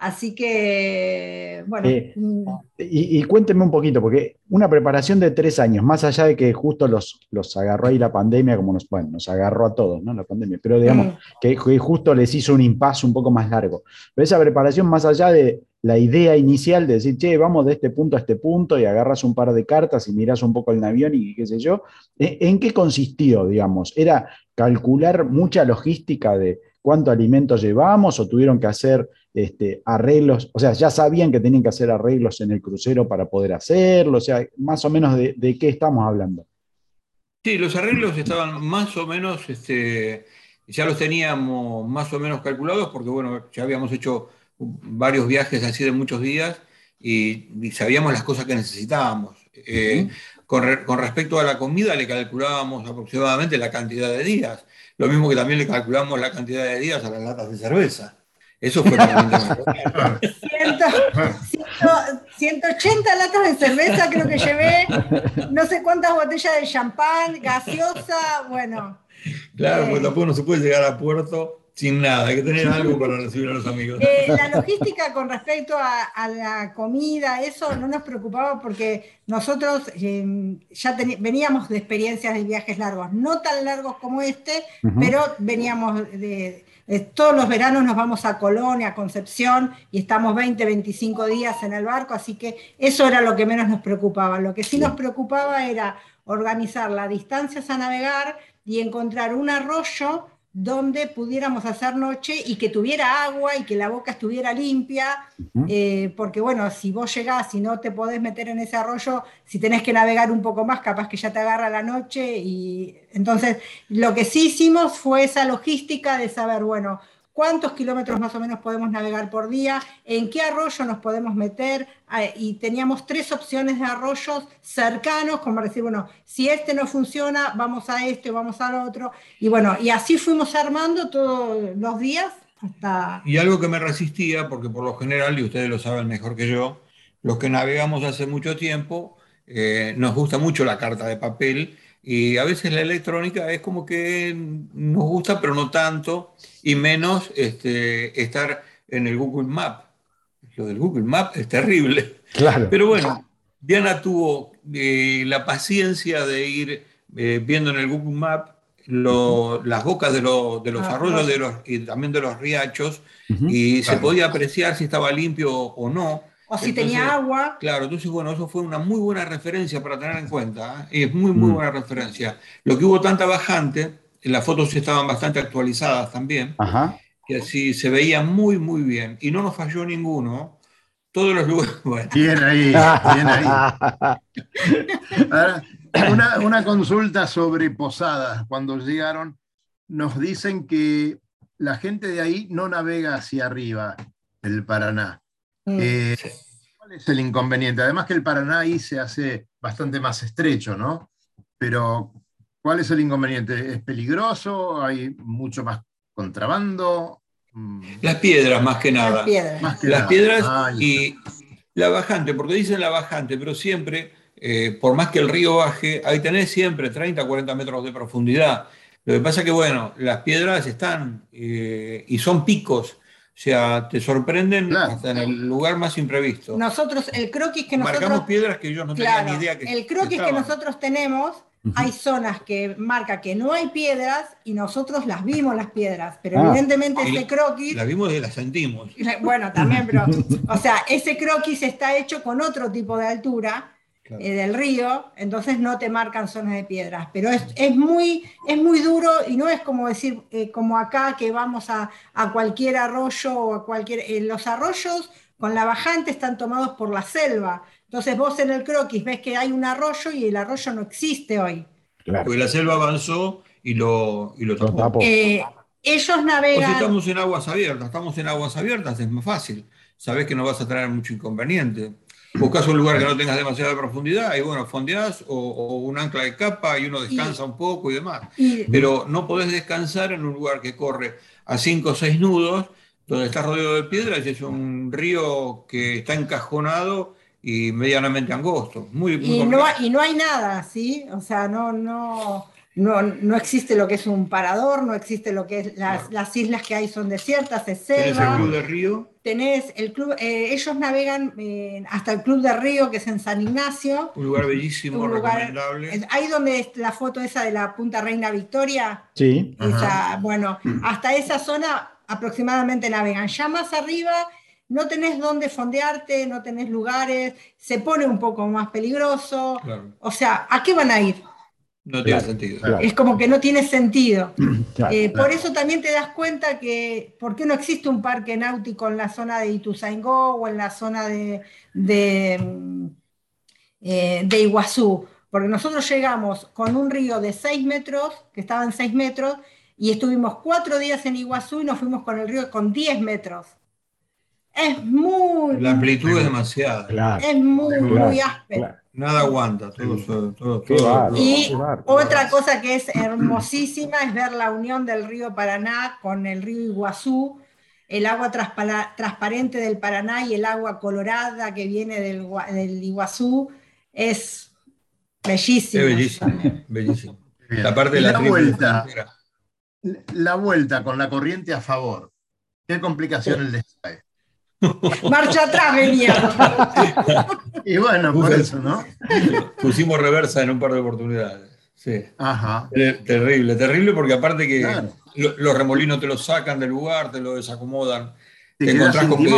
Así que, bueno. Eh, mm. y, cuénteme un poquito, porque una preparación de tres años, más allá de que justo los, los agarró ahí la pandemia, como nos, bueno, nos agarró a todos, ¿no? La pandemia, pero digamos que, justo les hizo un impasse un poco más largo. Pero esa preparación, más allá de la idea inicial de decir, che, vamos de este punto a este punto y agarras un par de cartas y miras un poco el avión y qué sé yo, ¿en qué consistió, digamos? ¿Era calcular mucha logística de cuánto alimento llevamos o tuvieron que hacer este, arreglos, o sea, ya sabían que tenían que hacer arreglos en el crucero para poder hacerlo, o sea, más o menos de, qué estamos hablando. Sí, los arreglos estaban más o menos, este, ya los teníamos más o menos calculados porque, bueno, ya habíamos hecho varios viajes así de muchos días y, sabíamos las cosas que necesitábamos. Eh, con, con, respecto a la comida, le calculábamos aproximadamente la cantidad de días, lo mismo que también le calculamos la cantidad de días a las latas de cerveza. Eso fue 180 latas de cerveza creo que llevé, no sé cuántas botellas de champán, gaseosa, bueno. Claro, pues tampoco no se puede llegar a puerto sin nada, hay que tener algo para recibir a los amigos. Eh, la logística con respecto a, la comida, eso no nos preocupaba porque nosotros em, ya veníamos de experiencias de viajes largos, no tan largos como este, pero veníamos de eh, todos los veranos nos vamos a Colonia, a Concepción, y estamos 20, 25 días en el barco, así que eso era lo que menos nos preocupaba. Lo que sí nos preocupaba era organizar las distancias a navegar y encontrar un arroyo donde pudiéramos hacer noche y que tuviera agua y que la boca estuviera limpia, eh, porque bueno, si vos llegás y no te podés meter en ese arroyo, si tenés que navegar un poco más, capaz que ya te agarra la noche. Y entonces, lo que sí hicimos fue esa logística de saber, bueno, cuántos kilómetros más o menos podemos navegar por día, en qué arroyo nos podemos meter, ah, y teníamos tres opciones de arroyos cercanos, como decir, bueno, si este no funciona, vamos a este, vamos al otro, y bueno, y así fuimos armando todos los días hasta... Y algo que me resistía, porque por lo general, y ustedes lo saben mejor que yo, los que navegamos hace mucho tiempo, eh, nos gusta mucho la carta de papel, y a veces la electrónica es como que nos gusta, pero no tanto, y menos este, estar en el Google Map. Lo del Google Map es terrible. Claro. Pero bueno, Diana tuvo eh, la paciencia de ir eh, viendo en el Google Map las bocas de, de los ah, arroyos de los, y también de los riachos, y se podía apreciar si estaba limpio o no. O si tenía agua. Claro, entonces, bueno, eso fue una muy buena referencia para tener en cuenta. ¿eh? Es muy, muy mm. buena referencia. Lo que hubo tanta bajante, las fotos estaban bastante actualizadas también, Ajá. y así se veía muy, muy bien. Y no nos falló ninguno. Todos los lugares. Bien ahí, bien ahí. una, una consulta sobre posadas. Cuando llegaron, nos dicen que la gente de ahí no navega hacia arriba del Paraná. Mm. Eh, ¿Cuál es el inconveniente? Además que el Paraná ahí se hace bastante más estrecho, ¿no? Pero, ¿cuál es el inconveniente? ¿Es peligroso? ¿Hay mucho más contrabando? Mm. Las piedras, más que nada. Las piedras, y la bajante, porque dicen la bajante, pero siempre, eh, por más que el río baje, ahí tenés siempre 30, 40 metros de profundidad. Lo que pasa es que, bueno, las piedras están eh, y son picos. O sea, te sorprenden hasta en el lugar más imprevisto. Nosotros, el croquis que nosotros... Marcamos piedras que yo no tenía ni idea que El croquis que, nosotros tenemos, hay zonas que marca que no hay piedras y nosotros las vimos las piedras, pero ah. evidentemente ese croquis... Las vimos y las sentimos. Bueno, también, pero... o sea, ese croquis está hecho con otro tipo de altura eh, del río, entonces no te marcan zonas de piedras. Pero es, es, muy, es muy duro y no es como decir, eh, como acá que vamos a, a, cualquier arroyo o a cualquier... Eh, los arroyos con la bajante están tomados por la selva. Entonces vos en el croquis ves que hay un arroyo y el arroyo no existe hoy. Porque la selva avanzó y lo, y lo tapó. ellos navegan... si estamos en aguas abiertas, estamos en aguas abiertas, es más fácil. Sabés que no vas a traer mucho inconveniente. Buscas un lugar que no tengas demasiada profundidad y bueno, fondeás o, un ancla de capa y uno descansa un poco y demás. Pero no podés descansar en un lugar que corre a 5 o 6 nudos, donde estás rodeado de piedras y es un río que está encajonado y medianamente angosto. Muy, y, no, y no hay nada, ¿sí? O sea, no, no no, no, existe lo que es un parador, no existe lo que es las, islas que hay son desiertas, es selva. ¿Tenés el club de río? Tenés el club, eh, ellos navegan eh, hasta el club de río que es en San Ignacio. Un lugar bellísimo, recomendable. ahí donde es la foto esa de la Punta Reina Victoria. Sí. bueno, hasta esa zona aproximadamente navegan. Ya más arriba no tenés dónde fondearte, no tenés lugares, se pone un poco más peligroso. O sea, ¿a qué van a ir? No tiene sentido. Es como que no tiene sentido. Eh, por eso también te das cuenta que, ¿por qué no existe un parque náutico en la zona de Ituzaingó o en la zona de, de, eh, de Iguazú? Porque nosotros llegamos con un río de 6 metros, que estaba en 6 metros, y estuvimos cuatro días en Iguazú y nos fuimos con el río con 10 metros. Es muy... La amplitud es demasiada. Es muy, muy áspero. Nada aguanta, todo, Y otra cosa que es hermosísima es ver la unión del río Paraná con el río Iguazú, el agua transparente del Paraná y el agua colorada que viene del, Iguazú. Es bellísimo. Es bellísimo, La parte de la, vuelta. La vuelta con la corriente a favor. ¿Qué complicaciones les trae? Marcha atrás venía. y bueno, por eso, ¿no? Pusimos reversa en un par de oportunidades. Sí. Ajá. Terrible, terrible porque aparte que los remolinos te los sacan del lugar, te lo desacomodan. Te, encontrás con que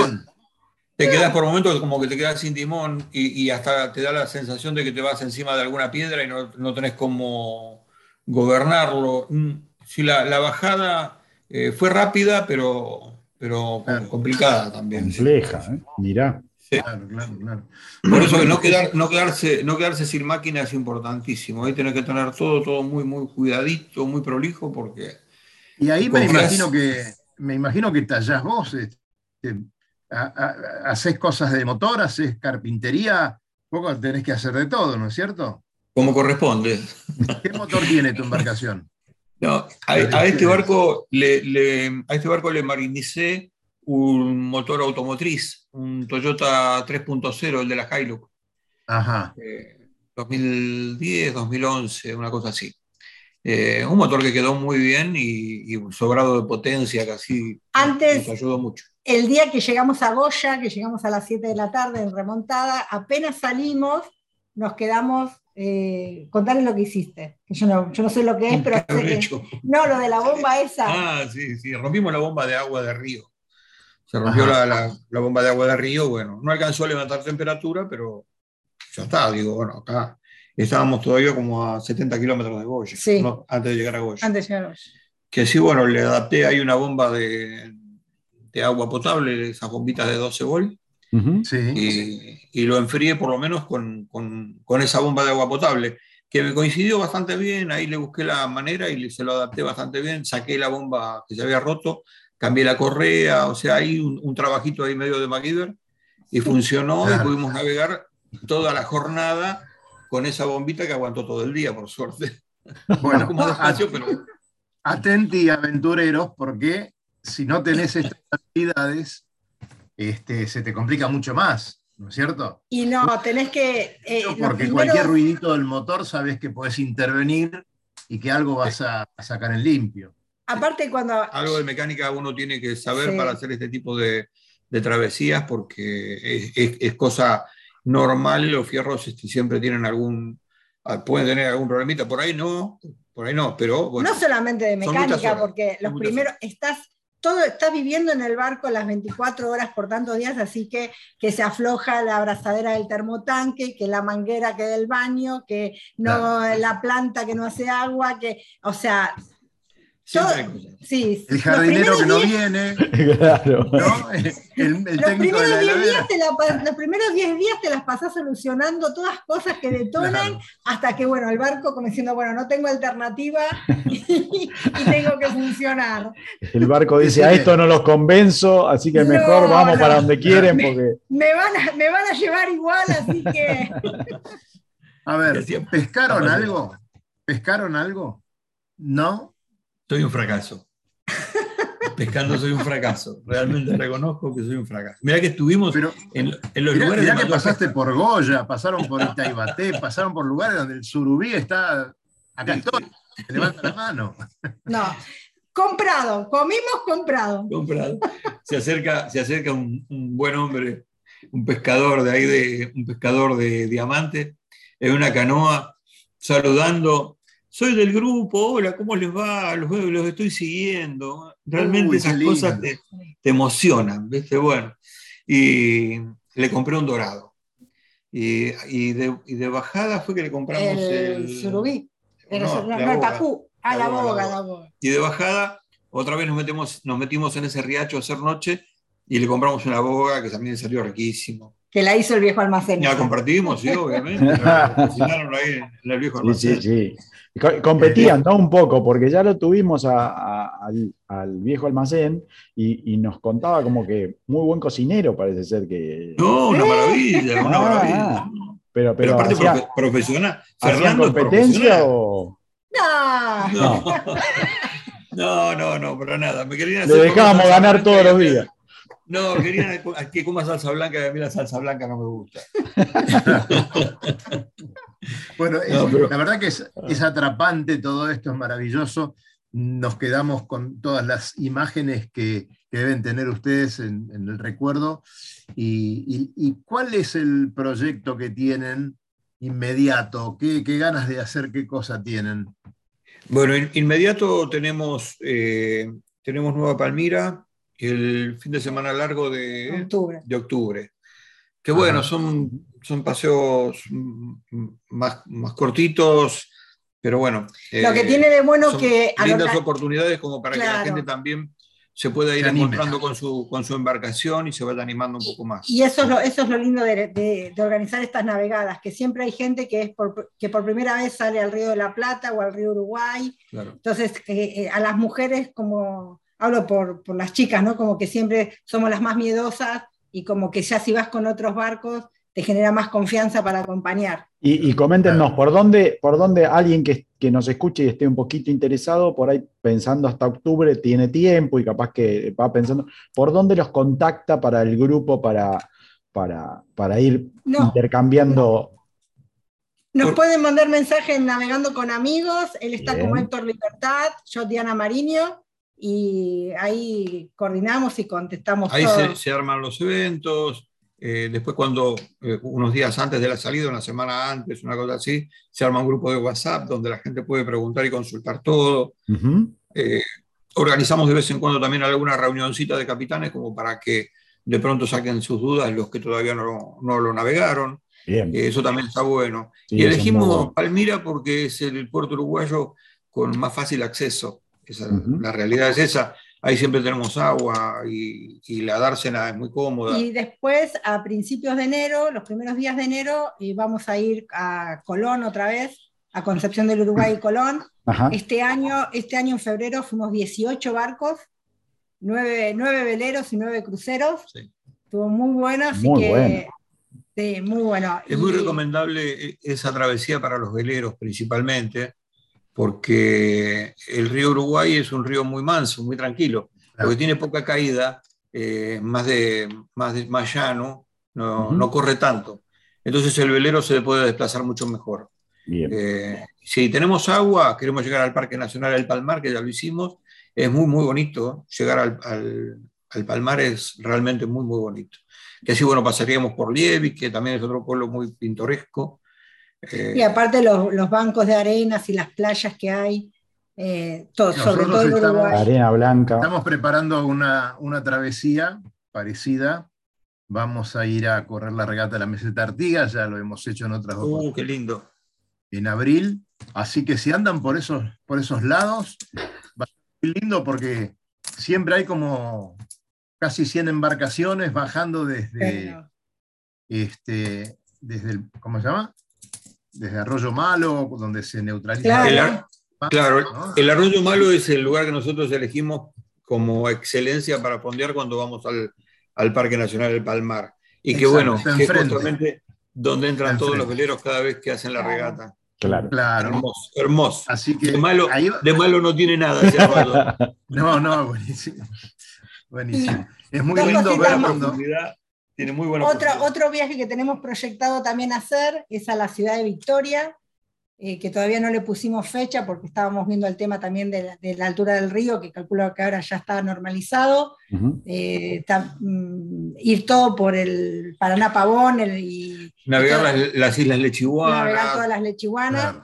te quedas por momentos como que te quedas sin timón y, hasta te da la sensación de que te vas encima de alguna piedra y no, no tenés cómo gobernarlo. Mm, si la, la bajada eh, fue rápida, pero pero complicada también. Compleja, ¿eh? mirá. Claro, claro, claro. Por eso no, quedar, no, quedarse, no quedarse sin máquina es importantísimo. Ahí tenés que tener todo, todo muy, muy cuidadito, muy prolijo, porque. Y ahí me imagino que me imagino que tallás vos, este, haces cosas de motor, haces carpintería, poco tenés que hacer de todo, ¿no es cierto? Como corresponde. ¿Qué motor tiene tu embarcación? No, a, este barco le, a este barco le marinicé un motor automotriz, un Toyota 3.0, el de la Hilux. Ajá. 2010, eh, 2011, una cosa así. Eh, un motor que quedó muy bien y, sobrado de potencia, casi Antes, nos ayudó mucho. El día que llegamos a Goya, que llegamos a las 7 de la tarde en remontada, apenas salimos, nos quedamos eh, contarles lo que hiciste. yo, no, yo no sé lo que es, pero no, lo de la bomba esa. Ah, sí, sí, rompimos la bomba de agua de río. Se rompió la, la, bomba de agua de río, bueno, no alcanzó a levantar temperatura, pero ya está, digo, bueno, acá estábamos todavía como a 70 kilómetros de Goya, antes de llegar a Goya. Antes de llegar a Goya. Que sí, bueno, le adapté ahí una bomba de, de agua potable, esas bombitas de 12 y, lo enfrié por lo menos con, con, esa bomba de agua potable, que me coincidió bastante bien, ahí le busqué la manera y se lo adapté bastante bien, saqué la bomba que se había roto, cambié la correa, o sea, hay un, trabajito ahí medio de MacGyver y funcionó y pudimos navegar toda la jornada con esa bombita que aguantó todo el día, por suerte. Bueno, como despacio, pero... Atenti, aventureros, porque si no tenés estas actividades, este, se te complica mucho más, ¿no es cierto? Y no, tenés que... Eh, porque cualquier ruidito del motor sabes que puedes intervenir y que algo vas a, sacar en limpio. Aparte cuando... Algo de mecánica uno tiene que saber para hacer este tipo de, travesías porque es, cosa normal, los fierros este, siempre tienen algún, ah, pueden tener algún problemita, por ahí no, por ahí no, pero bueno. No solamente de mecánica, porque los primeros, estás todo está viviendo en el barco las 24 horas por tantos días, así que que se afloja la abrazadera del termotanque, que la manguera que del baño, que no la planta que no hace agua, que, o sea, Sí, el jardinero que no viene. Claro. ¿no? El, los, primeros diez días te los primeros 10 días te las pasás solucionando todas cosas que detonan hasta que, bueno, el barco como diciendo, bueno, no tengo alternativa y, tengo que funcionar. El barco dice, a esto no los convenzo, así que mejor vamos para donde quieren. porque... me, van a, me van a llevar igual, así que... A ver, ¿pescaron algo? ¿Pescaron algo? ¿No? Soy un fracaso. Pescando soy un fracaso. Realmente reconozco que soy un fracaso. Mira que estuvimos en, los lugares. Mirá que pasaste por Goya, pasaron por Itaibaté, pasaron por lugares donde el surubí está acá estoy. levanta la mano. No. Comprado, comimos comprado. Comprado. Se acerca, se acerca un, buen hombre, un pescador de ahí, de, un pescador de diamante, en una canoa, saludando soy del grupo, hola, ¿cómo les va? Los, los estoy siguiendo. Realmente esas cosas te, emocionan, ¿viste? Bueno, y le compré un dorado. Y, de, bajada fue que le compramos el... surubí. No, no, el pacú. Ah, la, boga, la boga. Y de bajada, otra vez nos, metemos, nos metimos en ese riacho a hacer noche y le compramos una boga que también salió riquísimo. Que la hizo el viejo almacén. La compartimos, sí, obviamente. La cocinaron ahí en el viejo almacén. Sí, sí, sí. Competían, ¿no? Un poco, porque ya lo tuvimos al, viejo almacén y, nos contaba como que muy buen cocinero, parece ser que. No, una maravilla, una ah, maravilla. Pero, pero, aparte profesional. ¿Hacían competencia o.? No. no. No, no, pero nada. Me Le dejábamos ganar todos los días. No, querían que coma salsa blanca, a mí la salsa blanca no me gusta. Bueno, la verdad que es, atrapante todo esto, es maravilloso. Nos quedamos con todas las imágenes que, deben tener ustedes en, el recuerdo. Y, cuál es el proyecto que tienen inmediato? ¿Qué, ganas de hacer? ¿Qué cosa tienen? Bueno, inmediato tenemos, eh, tenemos Nueva Palmira, el fin de semana largo de octubre. De octubre. Que bueno, son son paseos más, más cortitos, pero bueno. Lo que eh, tiene de bueno que... Lindas oportunidades como para que la gente también se pueda ir encontrando con su, con su embarcación y se vaya animando un poco más. Y eso es lo, eso es lo lindo de, de, organizar estas navegadas, que siempre hay gente que, es por, que por primera vez sale al Río de la Plata o al Río Uruguay. Entonces, eh, eh, a las mujeres, como hablo por, por las chicas, ¿no? Como que siempre somos las más miedosas y como que ya si vas con otros barcos te genera más confianza para acompañar. Y, coméntenos, ¿por dónde, por dónde alguien que, nos escuche y esté un poquito interesado, por ahí pensando hasta octubre, tiene tiempo y capaz que va pensando, ¿por dónde los contacta para el grupo para, para, ir intercambiando? Nos pueden mandar mensajes navegando con amigos, él está como Héctor Libertad, yo Diana Mariño, y ahí coordinamos y contestamos. Ahí se, arman los eventos, eh, después cuando eh, unos días antes de la salida, una semana antes, una cosa así, se arma un grupo de WhatsApp donde la gente puede preguntar y consultar todo. Eh, organizamos de vez en cuando también alguna reunioncita de capitanes como para que de pronto saquen sus dudas los que todavía no, no lo navegaron. eso también está bueno. y elegimos Palmira porque es el puerto uruguayo con más fácil acceso. La realidad es esa ahí siempre tenemos agua y, la dársena es muy cómoda. Y después, a principios de enero, los primeros días de enero, vamos a ir a Colón otra vez, a Concepción del Uruguay y Colón. Este año, este año en febrero fuimos 18 barcos, 9, veleros y 9 cruceros. Estuvo muy bueno, así que... Sí, muy bueno. Es muy recomendable esa travesía para los veleros principalmente, porque el río Uruguay es un río muy manso, muy tranquilo, porque tiene poca caída, eh, más, de, más, más llano, no, no, corre tanto. Entonces el velero se puede desplazar mucho mejor. Eh, si tenemos agua, queremos llegar al Parque Nacional del Palmar, que ya lo hicimos, es muy, muy bonito. Llegar al, al, al Palmar es realmente muy, muy bonito. Que así, bueno, pasaríamos por Lievi, que también es otro pueblo muy pintoresco y aparte los, bancos de arenas y las playas que hay, eh, sobre todo Uruguay. Arena blanca. Estamos preparando una, travesía parecida. Vamos a ir a correr la regata de la meseta Artigas, ya lo hemos hecho en otras dos. Uh, qué lindo. En abril. Así que si andan por esos, por esos lados, va a ser lindo porque siempre hay como casi 100 embarcaciones bajando desde, este, desde el, ¿cómo se llama? Desde Arroyo Malo, donde se neutraliza. Claro, claro el Arroyo Malo es el lugar que nosotros elegimos como excelencia para fondear cuando vamos al, Parque Nacional del Palmar. Y que bueno, que es justamente donde entran todos los veleros cada vez que hacen la regata. Claro. claro. Hermoso, hermoso. Así que de malo, de malo no tiene nada ese No, no, buenísimo. Buenísimo. Es muy lindo ver cuando. Tiene muy buena otro, otro viaje que tenemos proyectado también hacer es a la ciudad de Victoria, eh, que todavía no le pusimos fecha porque estábamos viendo el tema también de la, altura del río, que calculo que ahora ya está normalizado. Eh, mm, ir todo por el Paraná Pavón y. Navegar las, islas Lechiguanas. Navegar todas las Lechiguanas.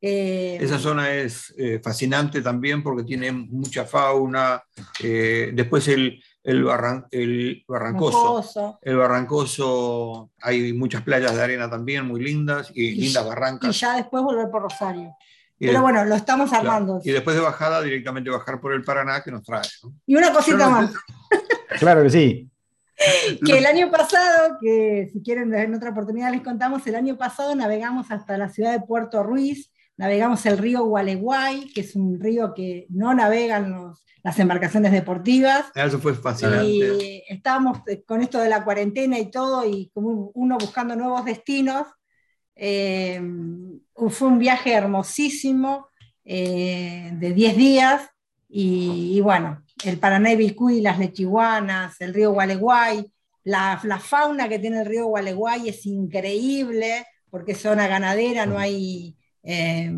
Eh, Esa zona es fascinante también porque tiene mucha fauna. después el, el, el Barrancoso. El Barrancoso, hay muchas playas de arena también muy lindas y, lindas barrancas. Y ya después volver por Rosario. Pero bueno, lo estamos armando. Y después de bajada, directamente bajar por el Paraná, que nos trae. Y una cosita más. Claro que sí. que el año pasado, que si quieren en otra oportunidad les contamos, el año pasado navegamos hasta la ciudad de Puerto Ruiz, navegamos el río Gualeguay, que es un río que no navegan los, las embarcaciones deportivas. Ah, eso fue fascinante. Y estábamos con esto de la cuarentena y todo, y como uno buscando nuevos destinos. Eh, fue un viaje hermosísimo eh, de 10 días, y, bueno, el Paraná y las Lechiguanas, el río Gualeguay, la, la, fauna que tiene el río Gualeguay es increíble, porque es zona ganadera, no hay eh,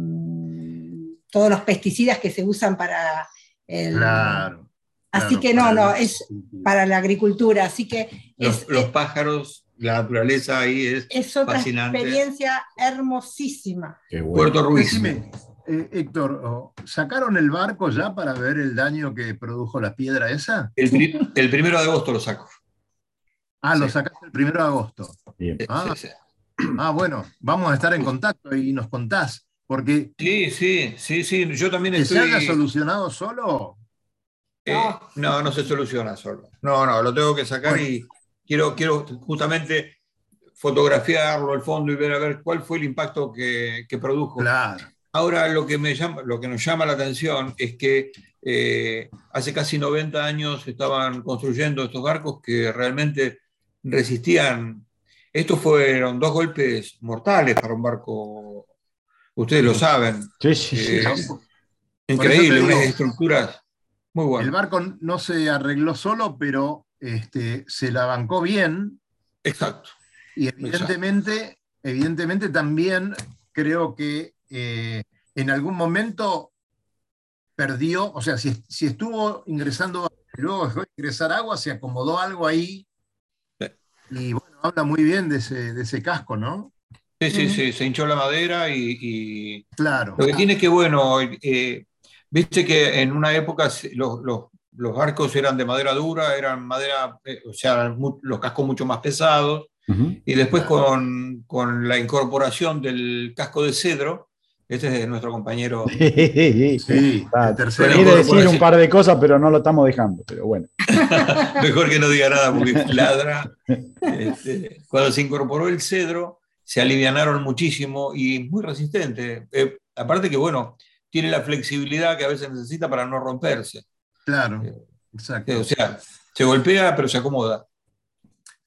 todos los pesticidas que se usan para claro. Así que no, no, es para la agricultura. Así que. Los, los pájaros, la naturaleza ahí es. Es otra experiencia hermosísima. Puerto Ruiz. Eh, Héctor, ¿sacaron el barco ya para ver el daño que produjo la piedra esa? El, primero de agosto lo saco. Ah, lo sacaste el primero de agosto. Ah, ah, bueno, vamos a estar en contacto y nos contás. Porque sí, sí, sí, sí. Yo también estoy. ¿Que se haya solucionado solo? Eh, no, no se soluciona solo. No, no, lo tengo que sacar y quiero, quiero justamente fotografiarlo al fondo y ver a ver cuál fue el impacto que, produjo. Claro. Ahora lo que, me llama, lo que nos llama la atención es que eh, hace casi 90 años estaban construyendo estos barcos que realmente resistían. Estos fueron dos golpes mortales para un barco Ustedes lo saben. Sí, sí, sí. Eh, increíble, unas estructuras muy buenas. El barco no se arregló solo, pero este, se la bancó bien. Exacto. Y evidentemente, evidentemente también creo que eh, en algún momento perdió, o sea, si, estuvo ingresando, luego dejó de ingresar agua, se acomodó algo ahí. Y bueno, habla muy bien de ese, de ese casco, ¿no? Sí, sí, sí, se hinchó la madera y, claro. lo que tiene que, bueno, eh, viste que en una época los, los, barcos eran de madera dura, eran madera, eh, o sea, los cascos mucho más pesados, y después con, con, la incorporación del casco de cedro, este es de nuestro compañero. Sí, sí. Quiere decir un par de cosas, pero no lo estamos dejando, pero bueno. Mejor que no diga nada porque ladra. Este, cuando se incorporó el cedro, se alivianaron muchísimo y muy resistente. Eh, aparte que, bueno, tiene la flexibilidad que a veces necesita para no romperse. Claro, eh, exacto. o sea, se golpea pero se acomoda.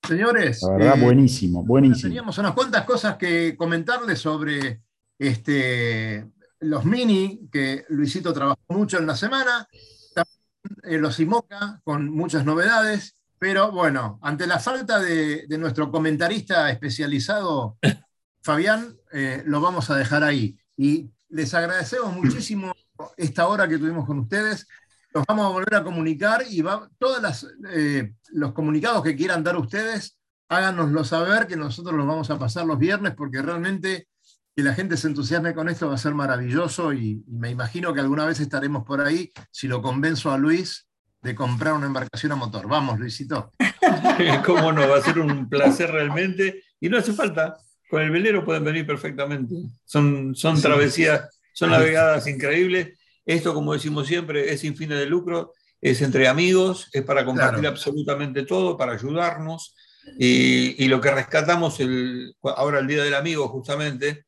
Señores, la verdad, eh, buenísimo, buenísimo. Teníamos unas cuantas cosas que comentarles sobre este, los mini, que Luisito trabajó mucho en la semana, también los IMOCA, con muchas novedades, pero bueno, ante la falta de, nuestro comentarista especializado, Fabián, eh, lo vamos a dejar ahí. Y les agradecemos muchísimo esta hora que tuvimos con ustedes. Nos vamos a volver a comunicar y va, todos eh, los comunicados que quieran dar ustedes, háganoslo saber, que nosotros los vamos a pasar los viernes, porque realmente que la gente se entusiasme con esto va a ser maravilloso y me imagino que alguna vez estaremos por ahí, si lo convenzo a Luis, de comprar una embarcación a motor. Vamos, Luisito. ¿Cómo no? Va a ser un placer realmente. Y no hace falta. Con el velero pueden venir perfectamente. Son, son travesías, son navegadas increíbles. Esto, como decimos siempre, es sin fines de lucro, es entre amigos, es para compartir absolutamente todo, para ayudarnos. Y, lo que rescatamos el, ahora el Día del Amigo, justamente,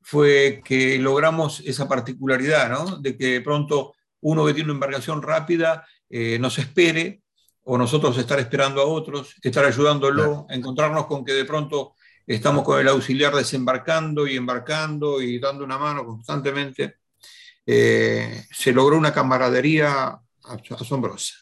fue que logramos esa particularidad, ¿no? De que de pronto uno que tiene una embarcación rápida eh, nos espere, o nosotros estar esperando a otros, estar ayudándolo, encontrarnos con que de pronto estamos con el auxiliar desembarcando y embarcando y dando una mano constantemente. Eh, se logró una camaradería asombrosa.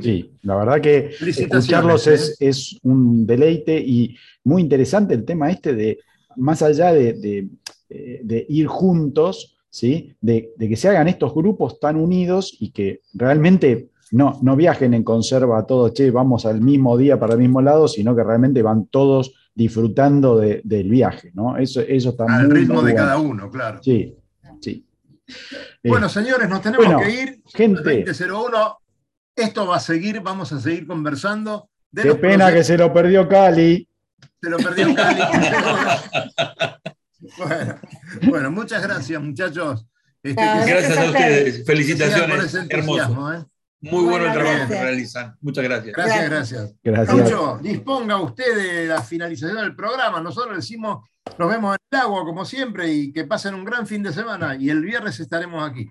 Sí, la verdad que escucharlos es, ¿eh? es, un deleite y muy interesante el tema este de, más allá de, de, ir juntos, ¿sí? De, que se hagan estos grupos tan unidos y que realmente no, no viajen en conserva todos, che, vamos al mismo día para el mismo lado, sino que realmente van todos disfrutando del viaje, ¿no? Eso, eso está Al ritmo de cada uno, claro. Sí, sí. Bueno, señores, nos tenemos que ir. Gente. 2001. Esto va a seguir, vamos a seguir conversando. Qué pena que se lo perdió Cali. Se lo perdió Cali. bueno, muchas gracias, muchachos. Este, gracias, a ustedes. Felicitaciones. Hermoso. ¿eh? Muy bueno, el trabajo que realizan. Muchas gracias. Gracias, gracias. Gracias. disponga usted de la finalización del programa. Nosotros decimos, nos vemos en el agua como siempre y que pasen un gran fin de semana. Y el viernes estaremos aquí.